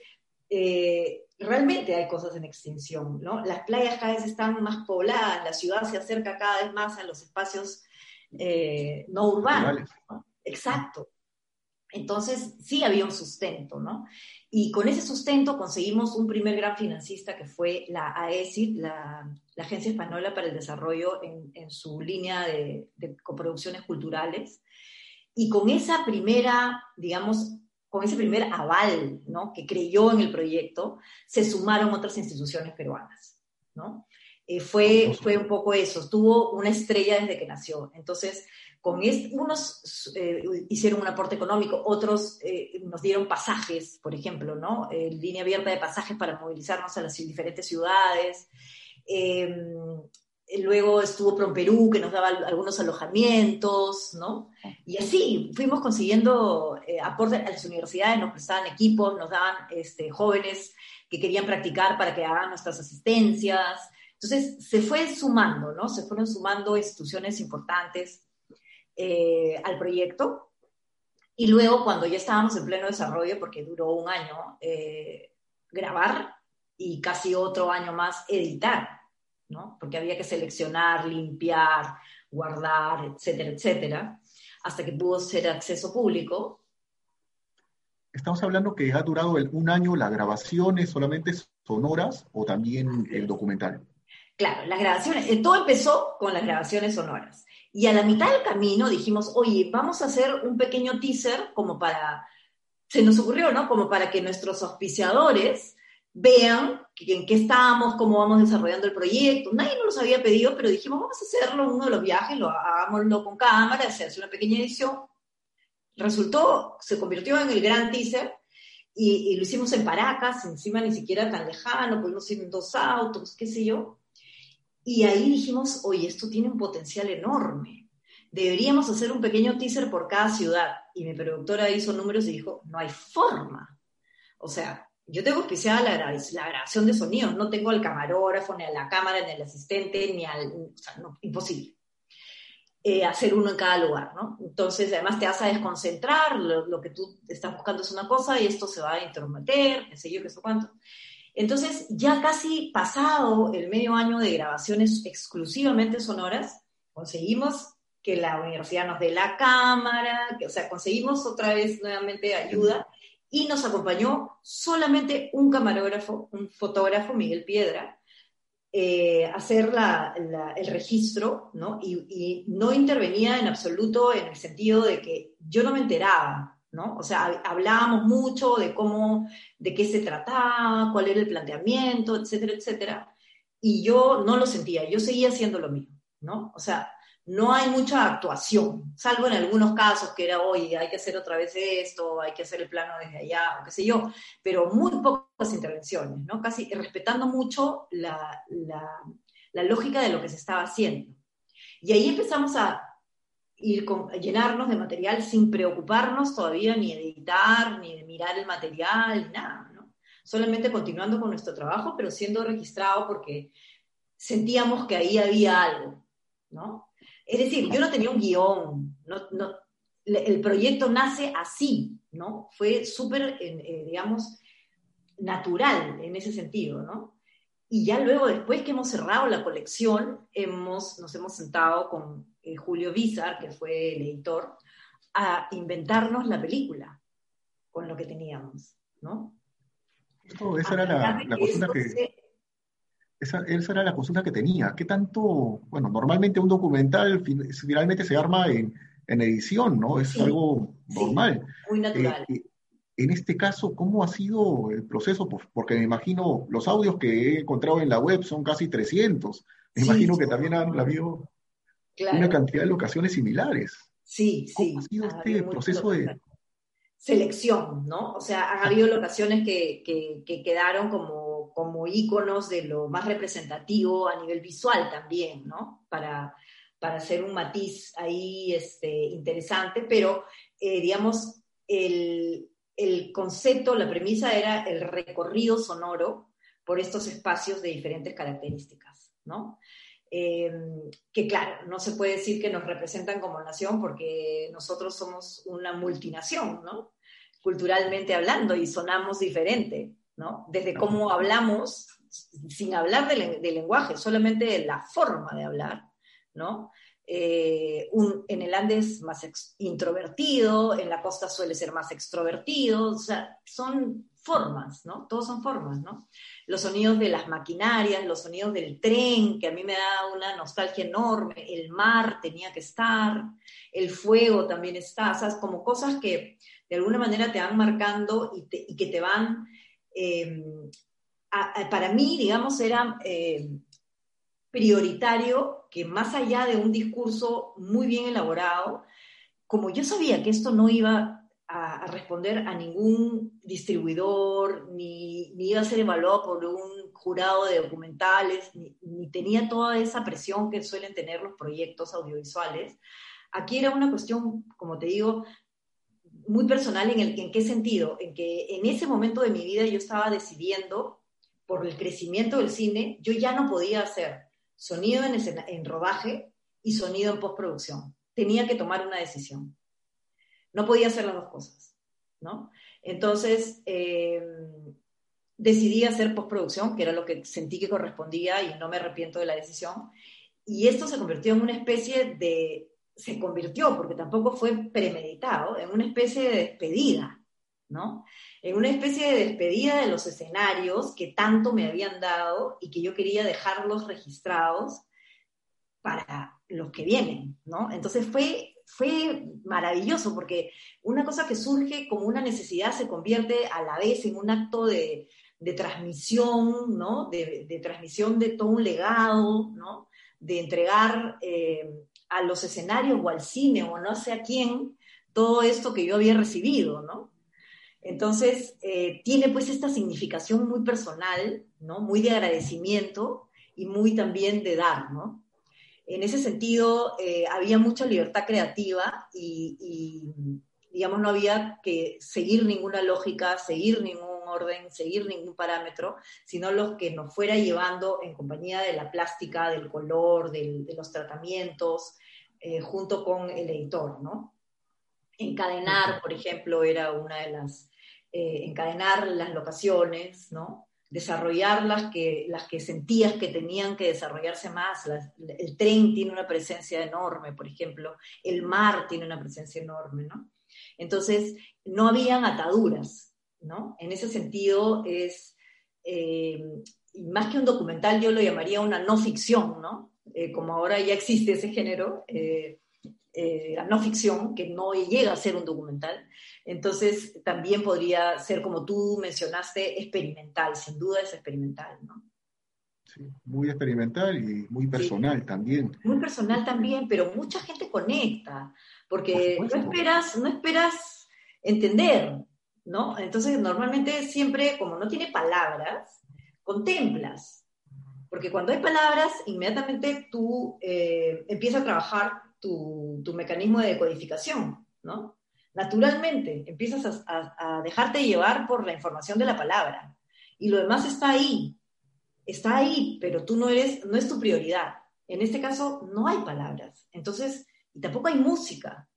Speaker 2: eh, realmente hay cosas en extinción, ¿no? Las playas cada vez están más pobladas, la ciudad se acerca cada vez más a los espacios eh, no urbanos. Exacto. Entonces, sí había un sustento, ¿no? Y con ese sustento conseguimos un primer gran financista que fue la AESID, la, Agencia Española para el Desarrollo en, su línea de, de coproducciones culturales, y con esa primera, digamos, con ese primer aval, ¿no? Que creyó en el proyecto, se sumaron otras instituciones peruanas, ¿no? Eh, fue, fue un poco eso, tuvo una estrella desde que nació. Entonces, con unos eh, hicieron un aporte económico, otros eh, nos dieron pasajes, por ejemplo, ¿no? línea abierta de pasajes para movilizarnos a las diferentes ciudades. Luego estuvo Perú que nos daba algunos alojamientos, ¿no? Y así fuimos consiguiendo aportes a las universidades, nos prestaban equipos, nos daban este, jóvenes que querían practicar para que hagan nuestras asistencias. Entonces se fue sumando, ¿no? Se fueron sumando instituciones importantes eh, al proyecto. Y luego, cuando ya estábamos en pleno desarrollo, porque duró un año, grabar y casi otro año más editar porque había que seleccionar, limpiar, guardar, etcétera, etcétera, hasta que pudo ser acceso público.
Speaker 1: Estamos hablando que ha durado un año las grabaciones solamente sonoras o también el documental.
Speaker 2: Claro, las grabaciones, eh, todo empezó con las grabaciones sonoras. Y a la mitad del camino dijimos, oye, vamos a hacer un pequeño teaser como para, se nos ocurrió, ¿no? Como para que nuestros auspiciadores vean en qué estamos, cómo vamos desarrollando el proyecto. Nadie nos los había pedido, pero dijimos, vamos a hacerlo uno de los viajes, lo hagámoslo con cámara, hacerse una pequeña edición. Resultó, se convirtió en el gran teaser y, lo hicimos en Paracas, encima ni siquiera tan lejano, pudimos ir en dos autos, qué sé yo. Y ahí dijimos, oye, esto tiene un potencial enorme. Deberíamos hacer un pequeño teaser por cada ciudad. Y mi productora hizo números y dijo, no hay forma. O sea, yo tengo auspiciada la, la, grabación de sonidos, no tengo al camarógrafo, ni a la cámara, ni al asistente, ni al... O sea, no, imposible. Eh, hacer uno en cada lugar, ¿no? Entonces, además te vas a desconcentrar, lo, que tú estás buscando es una cosa y esto se va a intrometer, qué sé yo, qué sé cuánto. Entonces, ya casi pasado el medio año de grabaciones exclusivamente sonoras, conseguimos que la universidad nos dé la cámara, que, o sea, conseguimos otra vez nuevamente ayuda y nos acompañó solamente un camarógrafo, un fotógrafo, Miguel Piedra, eh, hacer el registro, ¿no? Y, no intervenía en absoluto en el sentido de que yo no me enteraba, ¿no? O sea, hablábamos mucho de cómo, de qué se trataba, cuál era el planteamiento, etcétera, etcétera, y yo no lo sentía, yo seguía haciendo lo mismo, ¿no? O sea, no hay mucha actuación, salvo en algunos casos que era, oye, hay que hacer otra vez esto, hay que hacer el plano desde allá, o qué sé yo, pero muy pocas intervenciones, ¿no? Casi respetando mucho la, lógica de lo que se estaba haciendo. Y ahí empezamos a ir con, llenarnos de material sin preocuparnos todavía ni de editar, ni de mirar el material, nada, ¿no? Solamente continuando con nuestro trabajo, pero siendo registrado porque sentíamos que ahí había algo, ¿no? Es decir, yo no tenía un guion, el proyecto nace así, ¿no? Fue súper, eh, digamos, natural en ese sentido, ¿no? Y ya luego, después que hemos cerrado la colección, hemos, nos hemos sentado con eh, Julio Bizar, que fue el editor, a inventarnos la película con lo que teníamos, ¿no?
Speaker 1: esa era la, la que esa, era la consulta que tenía. ¿Qué tanto, bueno, normalmente un documental finalmente se arma en, edición, ¿no? Es algo normal.
Speaker 2: muy natural.
Speaker 1: Eh, eh, en este caso, ¿cómo ha sido el proceso? Porque me imagino, los audios que he encontrado en la web son casi 300. Me imagino que también han habido una cantidad de locaciones similares.
Speaker 2: Sí,
Speaker 1: ¿Cómo ha sido este proceso de,
Speaker 2: selección, ¿no? O sea, han habido locaciones que, quedaron como, como íconos de lo más representativo a nivel visual también, ¿no? Para, para hacer un matiz ahí este, interesante, pero eh, digamos, el, el concepto, la premisa era el recorrido sonoro por estos espacios de diferentes características, ¿no? Em, que claro, no se puede decir que nos representan como nación porque nosotros somos una multinación, ¿no? Culturalmente hablando y sonamos diferente, ¿no? Desde cómo hablamos, sin hablar del, lenguaje, solamente de la forma de hablar, ¿no? Eh, en el Andes más introvertido, en la costa suele ser más extrovertido, o sea, son formas, ¿no? Todos son formas, ¿no? Los sonidos de las maquinarias, los sonidos del tren, que a mí me da una nostalgia enorme, el mar tenía que estar, el fuego también está, o sea, como cosas que de alguna manera te van marcando y, que te van, em, para mí, digamos, era em, prioritario que más allá de un discurso muy bien elaborado, como yo sabía que esto no iba a, responder a ningún distribuidor, ni, iba a ser evaluado por un jurado de documentales, ni, tenía toda esa presión que suelen tener los proyectos audiovisuales. Aquí era una cuestión, como te digo, muy personal en, el, en qué sentido, en que en ese momento de mi vida yo estaba decidiendo, por el crecimiento del cine, yo ya no podía hacer sonido en, en rodaje y sonido en postproducción. Tenía que tomar una decisión. No podía hacer las dos cosas, ¿no? Entonces, eh, decidí hacer postproducción, que era lo que sentí que correspondía y no me arrepiento de la decisión. Y esto se convirtió en una especie de, se convirtió, porque tampoco fue premeditado, en una especie de despedida, ¿no? En una especie de despedida de los escenarios que tanto me habían dado y que yo quería dejarlos registrados para los que vienen, ¿no? Entonces fue fue maravilloso porque una cosa que surge como una necesidad se convierte a la vez en un acto de, transmisión, ¿no? De, transmisión de todo un legado, ¿no? De entregar eh, a los escenarios o al cine o no sé a quién todo esto que yo había recibido, ¿no? Entonces, eh, tiene pues esta significación muy personal, ¿no? Muy de agradecimiento y muy también de dar, ¿no? En ese sentido, eh, había mucha libertad creativa y, digamos, no había que seguir ninguna lógica, seguir ningún orden, seguir ningún parámetro, sino los que nos fuera llevando en compañía de la plástica, del color, de los tratamientos, eh, junto con el editor, ¿no? Encadenar, por ejemplo, era una de las, eh, encadenar las locaciones, ¿no? Desarrollar las que, las que sentías que tenían que desarrollarse más. el tren tiene una presencia enorme, por ejemplo, el mar tiene una presencia enorme, ¿no? Entonces, no habían ataduras, ¿no? En ese sentido es... Eh, más que un documental, yo lo llamaría una no ficción, ¿no? Eh, como ahora ya existe ese género, eh, eh, la no ficción, que no llega a ser un documental. Entonces, también podría ser, como tú mencionaste, experimental, sin duda es experimental, ¿no?
Speaker 1: Sí, muy experimental y muy personal también.
Speaker 2: Muy personal también, pero mucha gente conecta, porque no esperas, no esperas entender, ¿no? Entonces, normalmente siempre, como no tiene palabras, contemplas. Porque cuando hay palabras, inmediatamente tú eh, empiezas a trabajar tu, mecanismo de decodificación, ¿no? Naturalmente, empiezas a, dejarte llevar por la información de la palabra. Y lo demás está ahí, está ahí, pero tú no eres, no es tu prioridad. En este caso, no hay palabras. Entonces, y tampoco hay música,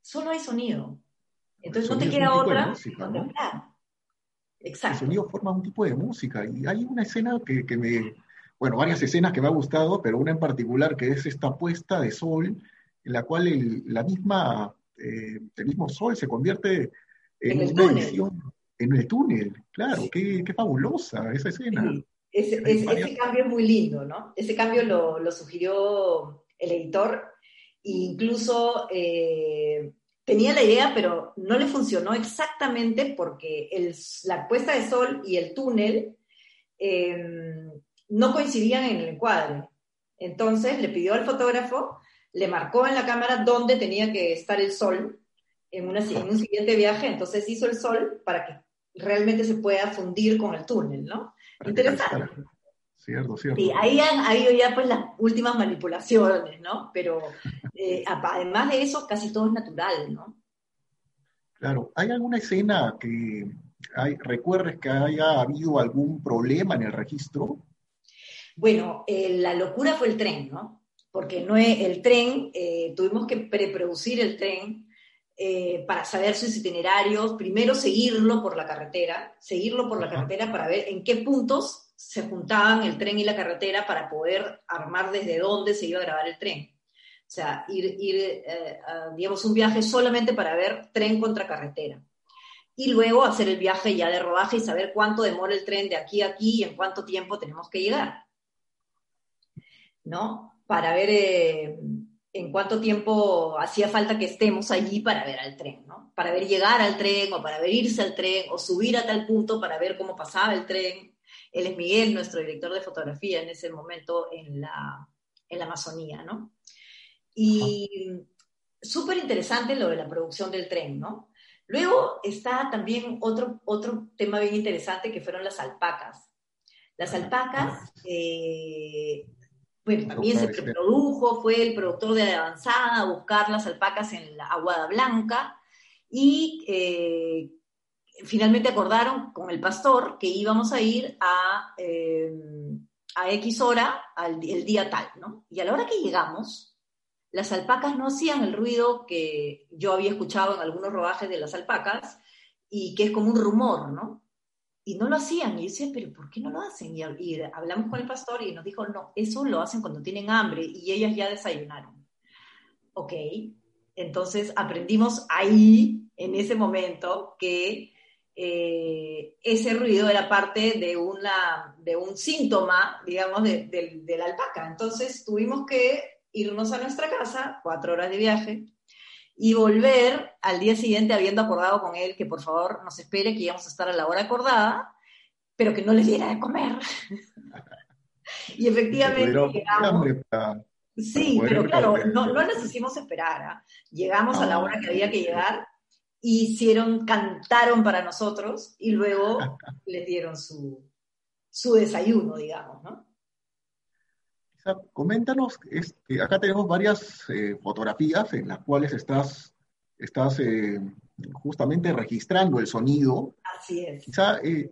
Speaker 2: solo hay sonido. Entonces no te queda otra
Speaker 1: Exacto. El sonido forma un tipo de música. Y hay una escena que, que, me, bueno, varias escenas que me ha gustado, pero una en particular que es esta puesta de sol, en la cual el, la misma, eh, el mismo sol se convierte en, en una edición, en el túnel. Claro, qué, qué, fabulosa esa escena.
Speaker 2: Ese, ese, cambio es muy lindo, ¿no? Ese cambio lo, lo sugirió el editor. E incluso eh, tenía la idea, pero no le funcionó exactamente porque la puesta de sol y el túnel em, no coincidían en el encuadre. Entonces le pidió al fotógrafo, le marcó en la cámara dónde tenía que estar el sol en, una, en un siguiente viaje, entonces hizo el sol para que realmente se pueda fundir con el túnel, ¿no? Interesante.
Speaker 1: Cierto, cierto.
Speaker 2: Sí, ahí han habido ya pues las últimas manipulaciones, ¿no? Pero eh, además de eso, casi todo es natural, ¿no?
Speaker 1: Claro, ¿hay alguna escena que hay, recuerdes que haya habido algún problema en el registro?
Speaker 2: Bueno, eh, la locura fue el tren, ¿no? Porque no es, el tren, eh, tuvimos que preproducir el tren para saber sus itinerarios, primero seguirlo por la carretera, seguirlo por la carretera para ver en qué puntos se juntaban el tren y la carretera para poder armar desde dónde se iba a grabar el tren. O sea, ir, ir eh, digamos, un viaje solamente para ver tren contra carretera. Y luego hacer el viaje ya de rodaje y saber cuánto demora el tren de aquí a aquí y en cuánto tiempo tenemos que llegar. ¿No? Para ver eh, en cuánto tiempo hacía falta que estemos allí para ver al tren, ¿no? Para ver llegar al tren o para ver irse al tren o subir a tal punto para ver cómo pasaba el tren. Él es Miguel, nuestro director de fotografía en ese momento en la, en la Amazonía, ¿no? Y súper interesante lo de la producción del tren, ¿no? Luego está también otro, otro tema bien interesante que fueron las alpacas. Las alpacas, eh, bueno, también se produjo, fue el productor de Avanzada a buscar las alpacas en la Aguada Blanca y eh, finalmente acordaron con el pastor que íbamos a ir a, eh, a X hora, al, el día tal, ¿no? Y a la hora que llegamos, las alpacas no hacían el ruido que yo había escuchado en algunos rodajes de las alpacas y que es como un rumor, ¿no? Y no lo hacían. Y yo decía, pero ¿por qué no lo hacen? Y, hablamos con el pastor y nos dijo, no, eso lo hacen cuando tienen hambre y ellas ya desayunaron. Ok, entonces aprendimos ahí, en ese momento, que eh, ese ruido era parte de, una, de un síntoma, digamos, de, la alpaca. Entonces tuvimos que irnos a nuestra casa, cuatro horas de viaje, y volver al día siguiente habiendo acordado con él que por favor nos espere, que íbamos a estar a la hora acordada, pero que no les diera de comer. y efectivamente llegamos. Sí, pero claro, no, no, nos hicimos esperar. ¿ah? Llegamos a la ah, hora que había que llegar hicieron, cantaron para nosotros y luego les dieron su, su desayuno, digamos, ¿no?
Speaker 1: Coméntanos, este, acá tenemos varias eh, fotografías en las cuales estás, estás eh, justamente registrando el sonido.
Speaker 2: Así es.
Speaker 1: Quizá eh,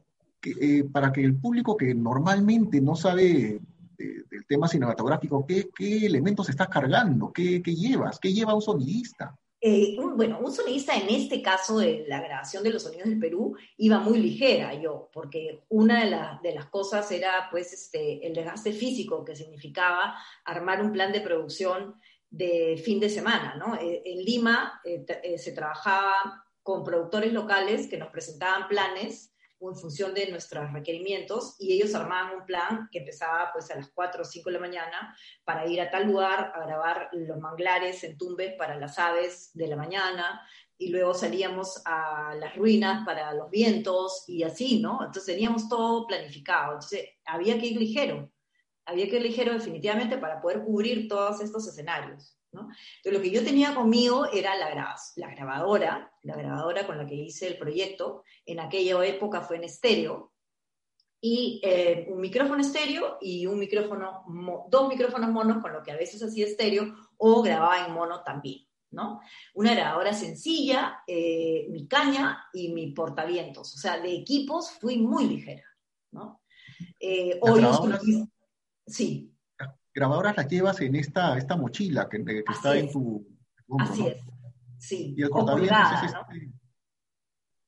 Speaker 1: para que el público que normalmente no sabe del tema cinematográfico, ¿qué, ¿qué, elementos estás cargando? ¿Qué, ¿Qué llevas? ¿Qué lleva un sonidista?
Speaker 2: Eh, bueno, un sonidista en este caso de la grabación de los sonidos del Perú iba muy ligera yo, porque una de, las cosas era pues este, el desgaste físico que significaba armar un plan de producción de fin de semana, ¿no? Eh, en Lima eh, se trabajaba con productores locales que nos presentaban planes en función de nuestros requerimientos y ellos armaban un plan que empezaba pues a las 4 o 5 de la mañana para ir a tal lugar a grabar los manglares en Tumbes para las aves de la mañana y luego salíamos a las ruinas para los vientos y así, ¿no? Entonces teníamos todo planificado, entonces había que ir ligero, había que ir ligero definitivamente para poder cubrir todos estos escenarios. Entonces, lo que yo tenía conmigo era la, la grabadora, la grabadora con la que hice el proyecto, en aquella época fue en estéreo, y eh, un micrófono estéreo y un micrófono, dos micrófonos monos, con lo que a veces hacía estéreo o grababa en mono también. ¿no? Una grabadora sencilla, eh, mi caña y mi portavientos. O sea, de equipos fui muy ligera, ¿no?
Speaker 1: Eh, hoy sí grabadoras las llevas en esta, esta mochila que, está en tu...
Speaker 2: Así es, sí.
Speaker 1: Y el cortavientos es este...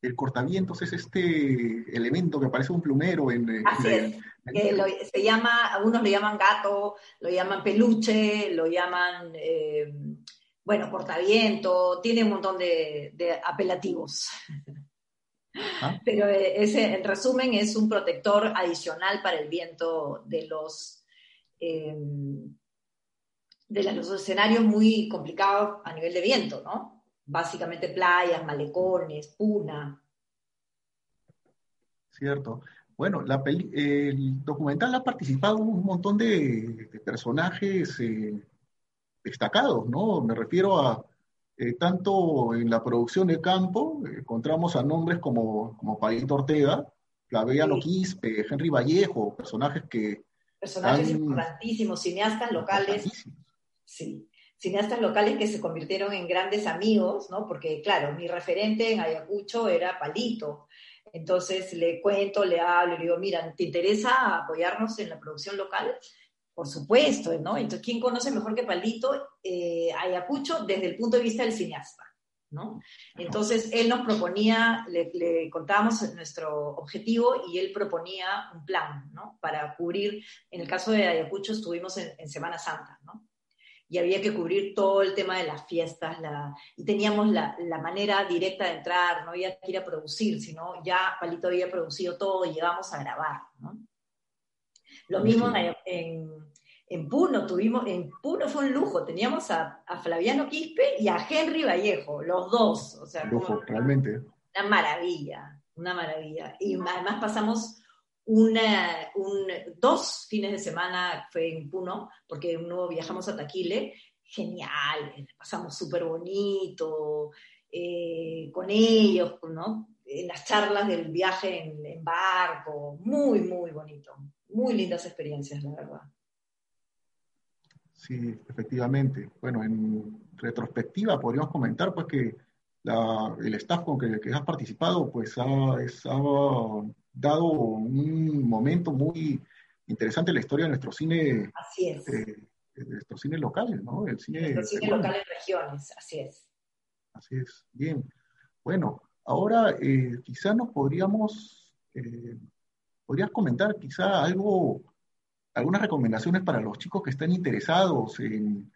Speaker 1: El cortavientos es este elemento que parece un plumero en...
Speaker 2: Así es. se llama, algunos lo llaman gato, lo llaman peluche, lo llaman, eh, bueno, cortaviento, tiene un montón de, apelativos. Ah. Pero eh, ese, en resumen, es un protector adicional para el viento de los Em, de los escenarios muy complicados a nivel de viento, ¿no? Básicamente playas, malecones, puna.
Speaker 1: Cierto. Bueno, la el documental ha participado un montón de, personajes eh, destacados, ¿no? Me refiero a eh, tanto en la producción de campo, encontramos a nombres como, como Paito Ortega, Flaviano Quispe, Henry Vallejo, personajes que
Speaker 2: Personajes importantísimos, cineastas locales. Sí, cineastas locales que se convirtieron en grandes amigos, ¿no? Porque, claro, mi referente en Ayacucho era Palito. Entonces le cuento, le hablo, le digo, mira, ¿te interesa apoyarnos en la producción local? Por supuesto, ¿no? Entonces, ¿quién conoce mejor que Palito eh, Ayacucho desde el punto de vista del cineasta? ¿No? Entonces, él nos proponía, le, contábamos nuestro objetivo y él proponía un plan, ¿no? Para cubrir, en el caso de Ayacucho estuvimos en, Semana Santa, ¿no? Y había que cubrir todo el tema de las fiestas, la, y teníamos la, manera directa de entrar, no había que ir a producir, sino ya Palito había producido todo y llegamos a grabar, ¿no? Lo mismo en, en Puno tuvimos, en Puno fue un lujo, teníamos a, Flaviano Quispe y a Henry Vallejo, los dos. O sea,
Speaker 1: lujo, realmente.
Speaker 2: Una maravilla, una maravilla. Y además pasamos una, dos fines de semana fue en Puno, porque uno viajamos a Taquile, genial, pasamos súper bonito, eh, con ellos, ¿no? En las charlas del viaje en, en barco, muy, muy bonito, muy lindas experiencias, la verdad.
Speaker 1: Sí, efectivamente. Bueno, en retrospectiva podríamos comentar pues que el staff con que, que has participado pues ha, dado un momento muy interesante en la historia de nuestro cine.
Speaker 2: Así es.
Speaker 1: Eh, de nuestros cines locales, ¿no?
Speaker 2: El cine, nuestro cine local en regiones, así es.
Speaker 1: Así es, bien. Bueno, ahora eh, quizá nos podríamos, eh, podrías comentar quizá algo algunas recomendaciones para los chicos que están interesados en,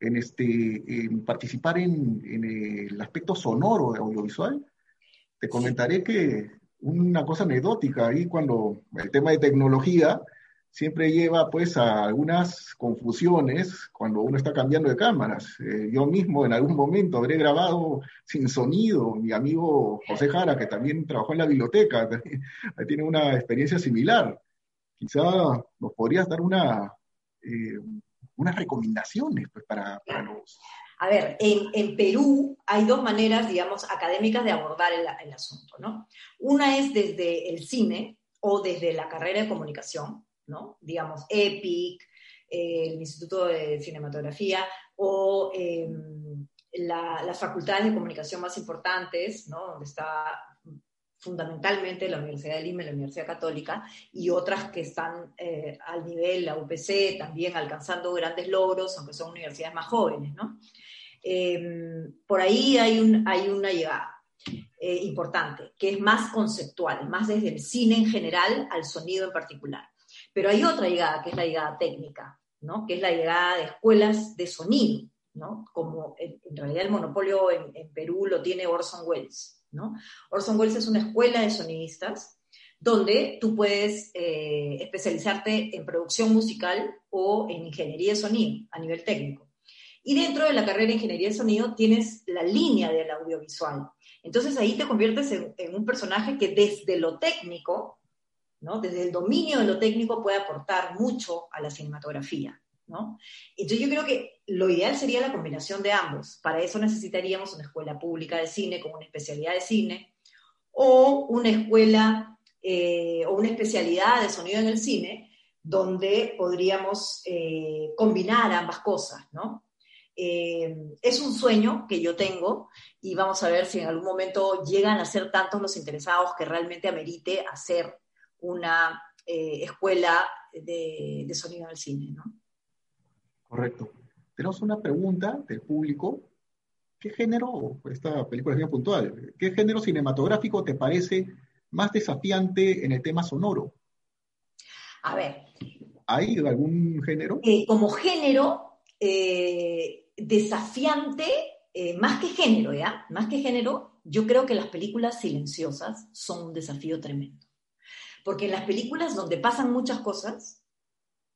Speaker 1: este, participar en, el aspecto sonoro de audiovisual. Te comentaré que una cosa anecdótica ahí cuando el tema de tecnología siempre lleva pues a algunas confusiones cuando uno está cambiando de cámaras. Eh, yo mismo en algún momento habré grabado sin sonido, mi amigo José Jara, que también trabajó en la biblioteca, tiene una experiencia similar quizá nos podrías dar eh, unas recomendaciones pues, para, los...
Speaker 2: A ver, en, Perú hay dos maneras, digamos, académicas de abordar el, asunto, ¿no? Una es desde el cine o desde la carrera de comunicación, ¿no? Digamos, EPIC, eh, el Instituto de Cinematografía o em, las facultades de comunicación más importantes, ¿no? Donde está fundamentalmente la Universidad de Lima y la Universidad Católica, y otras que están eh, al nivel, la UPC, también alcanzando grandes logros, aunque son universidades más jóvenes, ¿no? Em, por ahí hay, un, hay una llegada eh, importante, que es más conceptual, más desde el cine en general al sonido en particular. Pero hay otra llegada, que es la llegada técnica, ¿no? Que es la llegada de escuelas de sonido, ¿no? Como en, realidad el monopolio en, en Perú lo tiene Orson Welles. Orson Welles es una escuela de sonidistas donde tú puedes eh, especializarte en producción musical o en ingeniería de sonido a nivel técnico. Y dentro de la carrera de ingeniería de sonido tienes la línea del audiovisual. Entonces ahí te conviertes en, un personaje que desde lo técnico, ¿no? desde el dominio de lo técnico puede aportar mucho a la cinematografía. Entonces yo creo que lo ideal sería la combinación de ambos. Para eso necesitaríamos una escuela pública de cine con una especialidad de cine o una escuela eh, o una especialidad de sonido en el cine donde podríamos eh, combinar ambas cosas. Eh, es un sueño que yo tengo y vamos a ver si en algún momento llegan a ser tantos los interesados que realmente amerite hacer una escuela de, sonido en el cine.
Speaker 1: Correcto. Tenemos una pregunta del público. ¿Qué género, esta película es bien puntual, qué género cinematográfico te parece más desafiante en el tema sonoro?
Speaker 2: A ver.
Speaker 1: ¿Hay algún género?
Speaker 2: Eh, como género, eh, desafiante, eh, más que género, ¿ya? Más que género, yo creo que las películas silenciosas son un desafío tremendo. Porque en las películas donde pasan muchas cosas,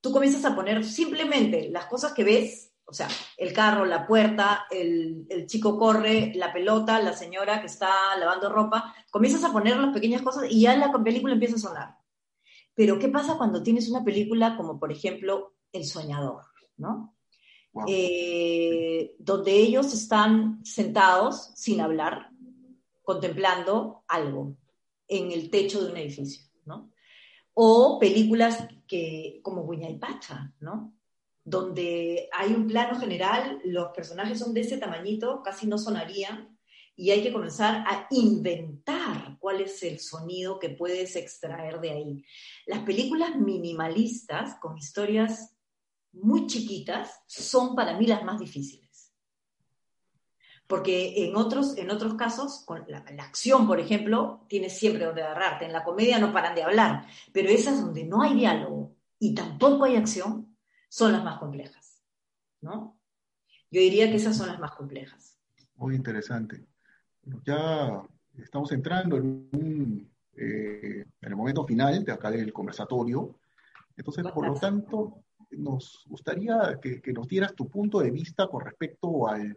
Speaker 2: tú comienzas a poner simplemente las cosas que ves, o sea, el carro, la puerta, el, chico corre, la pelota, la señora que está lavando ropa, comienzas a poner las pequeñas cosas y ya la película empieza a sonar. Pero ¿qué pasa cuando tienes una película como, por ejemplo, El Soñador, ¿no? Eh, donde ellos están sentados sin hablar, contemplando algo en el techo de un edificio, ¿no? O películas que, como Pacha, ¿no? Donde hay un plano general, los personajes son de ese tamañito, casi no sonarían, y hay que comenzar a inventar cuál es el sonido que puedes extraer de ahí. Las películas minimalistas, con historias muy chiquitas, son para mí las más difíciles porque en otros, en otros casos, con la, acción, por ejemplo, tienes siempre donde agarrarte. En la comedia no paran de hablar, pero esas donde no hay diálogo y tampoco hay acción, son las más complejas, ¿no? Yo diría que esas son las más complejas.
Speaker 1: Muy interesante. ya estamos entrando en, eh, en el momento final de acá del conversatorio. Entonces, por lo tanto, nos gustaría que, que nos dieras tu punto de vista con respecto al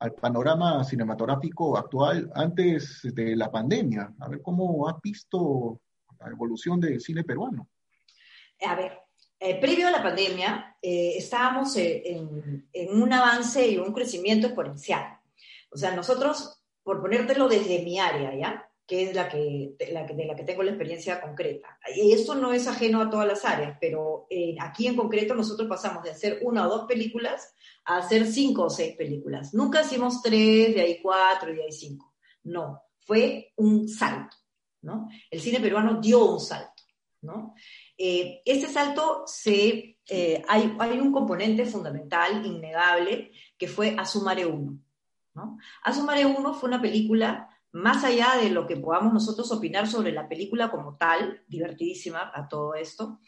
Speaker 1: al panorama cinematográfico actual antes de la pandemia. A ver cómo has visto la evolución del cine peruano.
Speaker 2: A ver, eh, previo a la pandemia eh, estábamos eh, en, en, un avance y un crecimiento exponencial. O sea, nosotros, por ponértelo desde mi área, ¿ya? Que es la que, la de la que tengo la experiencia concreta. Y esto no es ajeno a todas las áreas, pero aquí en concreto nosotros pasamos de hacer una o dos películas a hacer cinco o seis películas. Nunca hicimos tres, de ahí cuatro, de ahí cinco. No, fue un salto, ¿no? El cine peruano dio un salto, ¿no? Eh, este salto se, eh, hay, hay, un componente fundamental, innegable, que fue Asumare 1, ¿no? Asumare 1 fue una película más allá de lo que podamos nosotros opinar sobre la película como tal, divertidísima a todo esto,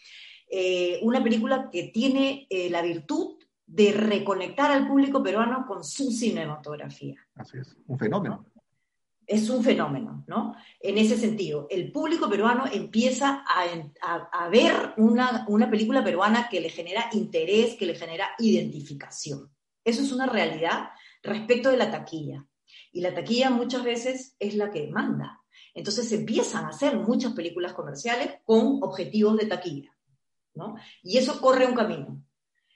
Speaker 2: eh, una película que tiene la virtud de reconectar al público peruano con su cinematografía.
Speaker 1: Así es, un fenómeno.
Speaker 2: Es un fenómeno, ¿no? En ese sentido, el público peruano empieza a, ver una, una película peruana que le genera interés, que le genera identificación. Eso es una realidad respecto de la taquilla. Y la taquilla muchas veces es la que manda. Entonces empiezan a hacer muchas películas comerciales con objetivos de taquilla. ¿no? Y eso corre un camino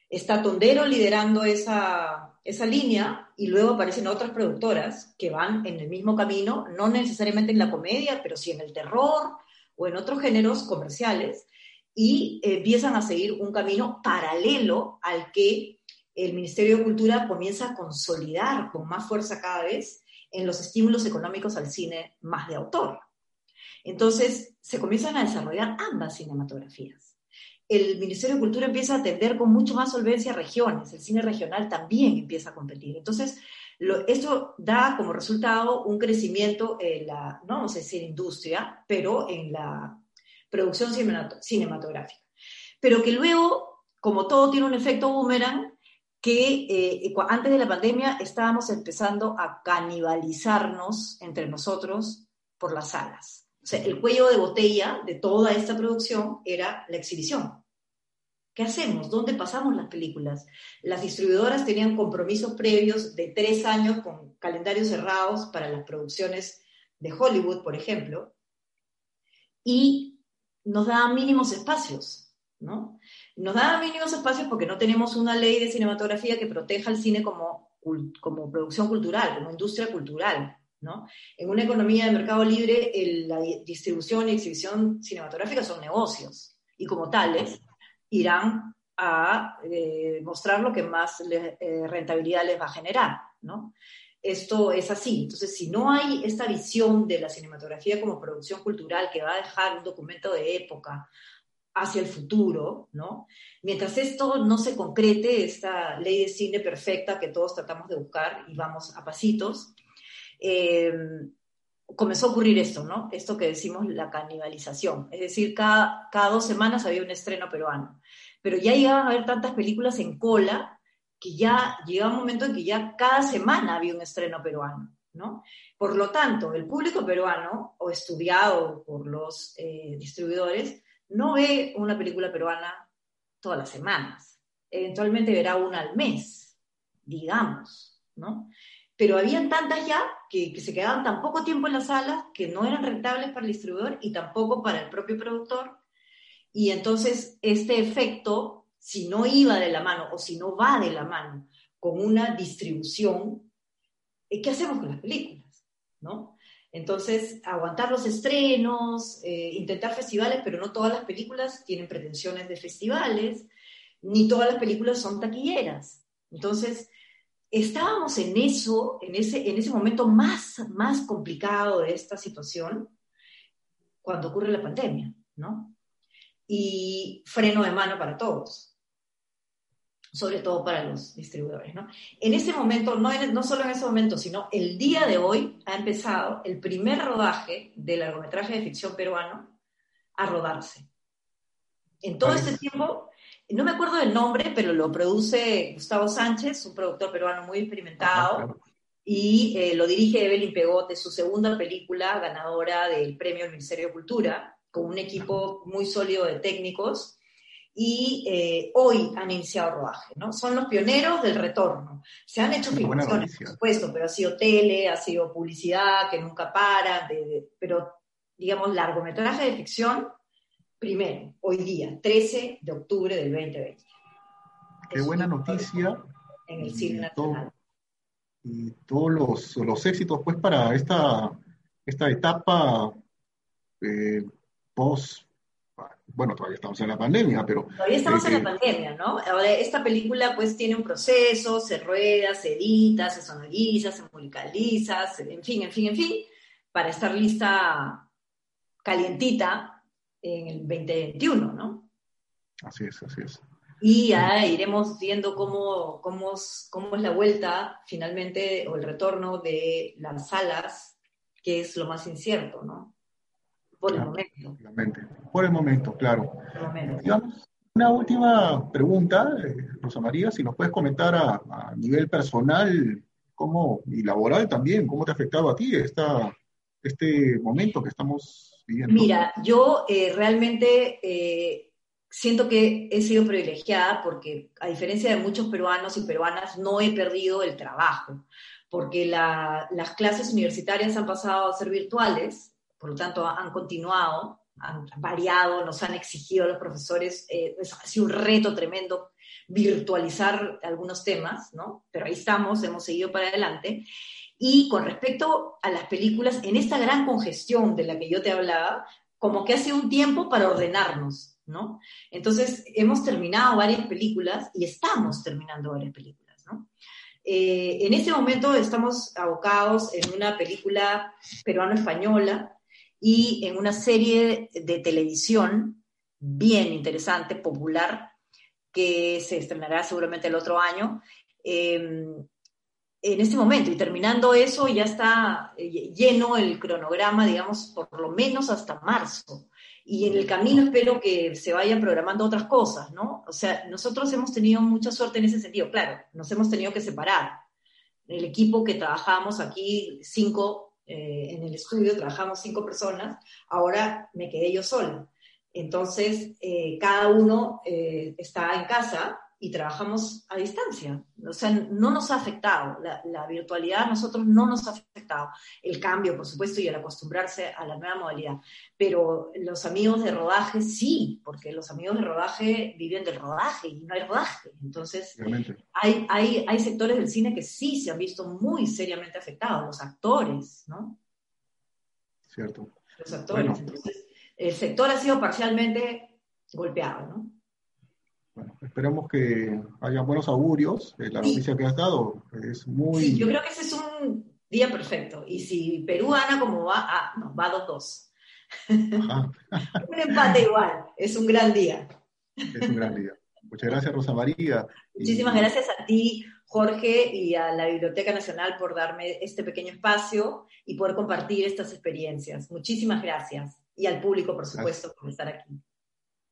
Speaker 2: está Tondero liderando esa, línea y luego aparecen otras productoras que van en el mismo camino, no necesariamente en la comedia, pero sí en el terror o en otros géneros comerciales, y empiezan a seguir un camino paralelo al que el Ministerio de Cultura comienza a consolidar con más fuerza cada vez en los estímulos económicos al cine más de autor. Entonces, se comienzan a desarrollar ambas cinematografías el Ministerio de Cultura empieza a atender con mucho más solvencia regiones, el cine regional también empieza a competir. Entonces, esto da como resultado un crecimiento en la, no vamos a decir industria, pero en la producción cinematográfica. Pero que luego, como todo tiene un efecto boomerang, que eh, antes de la pandemia estábamos empezando a canibalizarnos entre nosotros por las salas. O sea, el cuello de botella de toda esta producción era la exhibición. ¿Qué hacemos? ¿Dónde pasamos las películas? Las distribuidoras tenían compromisos previos de tres años con calendarios cerrados para las producciones de Hollywood, por ejemplo, y nos daban mínimos espacios, ¿no? Nos daban mínimos espacios porque no tenemos una ley de cinematografía que proteja al cine como, como producción cultural, como industria cultural, ¿no? En una economía de mercado libre, la distribución y exhibición cinematográfica son negocios, y como tales, irán a eh, mostrar lo que más eh, rentabilidad les va a generar, ¿no? Esto es así. Entonces, si no hay esta visión de la cinematografía como producción cultural que va a dejar un documento de época hacia el futuro, ¿no? Mientras esto no se concrete, esta ley de cine perfecta que todos tratamos de buscar y vamos a pasitos, eh, comenzó a ocurrir esto, ¿no? Esto que decimos la canibalización. Es decir, cada, cada dos semanas había un estreno peruano. Pero ya llegaban a haber tantas películas en cola que ya llegaba un momento en que ya cada semana había un estreno peruano, ¿no? Por lo tanto, el público peruano, o estudiado por los eh, distribuidores, no ve una película peruana todas las semanas. Eventualmente verá una al mes, digamos, ¿no? pero habían tantas ya que, se quedaban tan poco tiempo en las salas que no eran rentables para el distribuidor y tampoco para el propio productor. Y entonces este efecto, si no iba de la mano o si no va de la mano con una distribución, eh, ¿qué hacemos con las películas? ¿No? Entonces, aguantar los estrenos, eh, intentar festivales, pero no todas las películas tienen pretensiones de festivales, ni todas las películas son taquilleras. Entonces, estábamos en eso, en ese, en ese momento más, más complicado de esta situación, cuando ocurre la pandemia, ¿no? Y freno de mano para todos, sobre todo para los distribuidores, ¿no? En ese momento, no, no solo en ese momento, sino el día de hoy ha empezado el primer rodaje del largometraje de ficción peruano a rodarse. En todo este tiempo no me acuerdo del nombre, pero lo produce Gustavo Sánchez, un productor peruano muy experimentado, y eh, lo dirige Evelyn Pegote, su segunda película ganadora del premio del Ministerio de Cultura, con un equipo muy sólido de técnicos, y eh, hoy han iniciado rodaje, ¿no? Son los pioneros del retorno. Se han hecho filmaciones, por supuesto, pero ha sido tele, ha sido publicidad que nunca para, pero digamos, largometraje de ficción primero, hoy día, 13 de octubre del 2020.
Speaker 1: Qué buena noticia.
Speaker 2: En el cine nacional.
Speaker 1: y todos los, los, éxitos, pues, para esta, esta etapa eh, post bueno, todavía estamos en la pandemia, pero...
Speaker 2: Todavía estamos en la eh, pandemia, ¿no? Ahora, esta película pues tiene un proceso, se rueda, se edita, se sonoriza, se musicaliza, en fin, en fin, en fin, para estar lista calientita en el 2021, ¿no?
Speaker 1: Así es, así es.
Speaker 2: Y ya iremos viendo cómo, cómo, cómo es la vuelta finalmente o el retorno de las salas, que es lo más incierto, ¿no? Por el momento.
Speaker 1: Por el momento, claro. Digamos, una última pregunta, eh, Rosa María, si nos puedes comentar a, nivel personal cómo, y laboral también, cómo te ha afectado a ti esta, este momento que estamos
Speaker 2: Mira, yo eh, realmente eh, siento que he sido privilegiada porque, a diferencia de muchos peruanos y peruanas, no he perdido el trabajo, porque las clases universitarias han pasado a ser virtuales, por lo tanto han continuado, han variado, nos han exigido a los profesores, eh, ha sido un reto tremendo virtualizar algunos temas, ¿no? Pero ahí estamos, hemos seguido para adelante. Y con respecto a las películas, en esta gran congestión de la que yo te hablaba, como que hace un tiempo para ordenarnos, ¿no? Entonces, hemos terminado varias películas y estamos terminando varias películas, ¿no? Eh, en ese momento estamos abocados en una película peruano-española y en una serie de televisión bien interesante, popular, que se estrenará seguramente el otro año. Eh, en este momento. Y terminando eso, ya está eh, lleno el cronograma, digamos, por lo menos hasta marzo. Y en el camino espero que se vayan programando otras cosas, ¿no? O sea, nosotros hemos tenido mucha suerte en ese sentido. Claro, nos hemos tenido que separar. El equipo que trabajamos aquí, cinco eh, en el estudio, trabajamos cinco personas, ahora me quedé yo sola. Entonces, eh, cada uno eh, está en casa y trabajamos a distancia. O sea, no nos ha afectado. La, virtualidad a nosotros no nos ha afectado. El cambio, por supuesto, y el acostumbrarse a la nueva modalidad. Pero los amigos de rodaje sí, porque los amigos de rodaje viven del rodaje y no hay rodaje. Entonces, hay, hay, hay sectores del cine que sí se han visto muy seriamente afectados, los actores, ¿no?
Speaker 1: Cierto.
Speaker 2: Los actores. Entonces, el sector ha sido parcialmente golpeado, ¿no?
Speaker 1: Bueno, esperamos que haya buenos augurios. la noticia que has dado es muy... Sí,
Speaker 2: yo creo que ese es un día perfecto. Y si Perú gana como va, ah, no, va 2-2. un empate igual, es un gran día.
Speaker 1: Es un gran día. Muchas gracias, Rosa María.
Speaker 2: Muchísimas gracias a ti, Jorge, y a la Biblioteca Nacional por darme este pequeño espacio y poder compartir estas experiencias. Muchísimas gracias. Y al público, por supuesto, por estar aquí.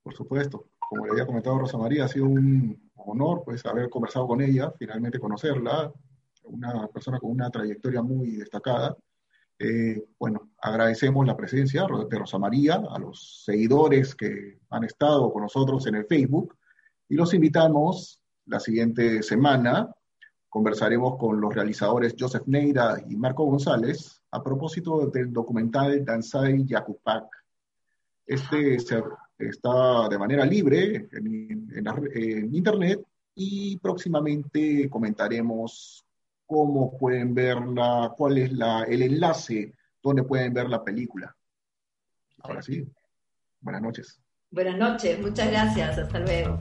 Speaker 1: Por supuesto como le había comentado Rosa María, ha sido un honor pues haber conversado con ella, finalmente conocerla, una persona con una trayectoria muy destacada. Eh, bueno, agradecemos la presencia de Rosa María, a los seguidores que han estado con nosotros en el Facebook y los invitamos la siguiente semana. Conversaremos con los realizadores Joseph Neira y Marco González a propósito del documental Danzai Yakupak. Este se, está de manera libre en, Internet y próximamente comentaremos cómo pueden verla, cuál es la, el enlace donde pueden ver la película. Ahora sí, buenas noches.
Speaker 2: Buenas noches, muchas gracias, hasta luego.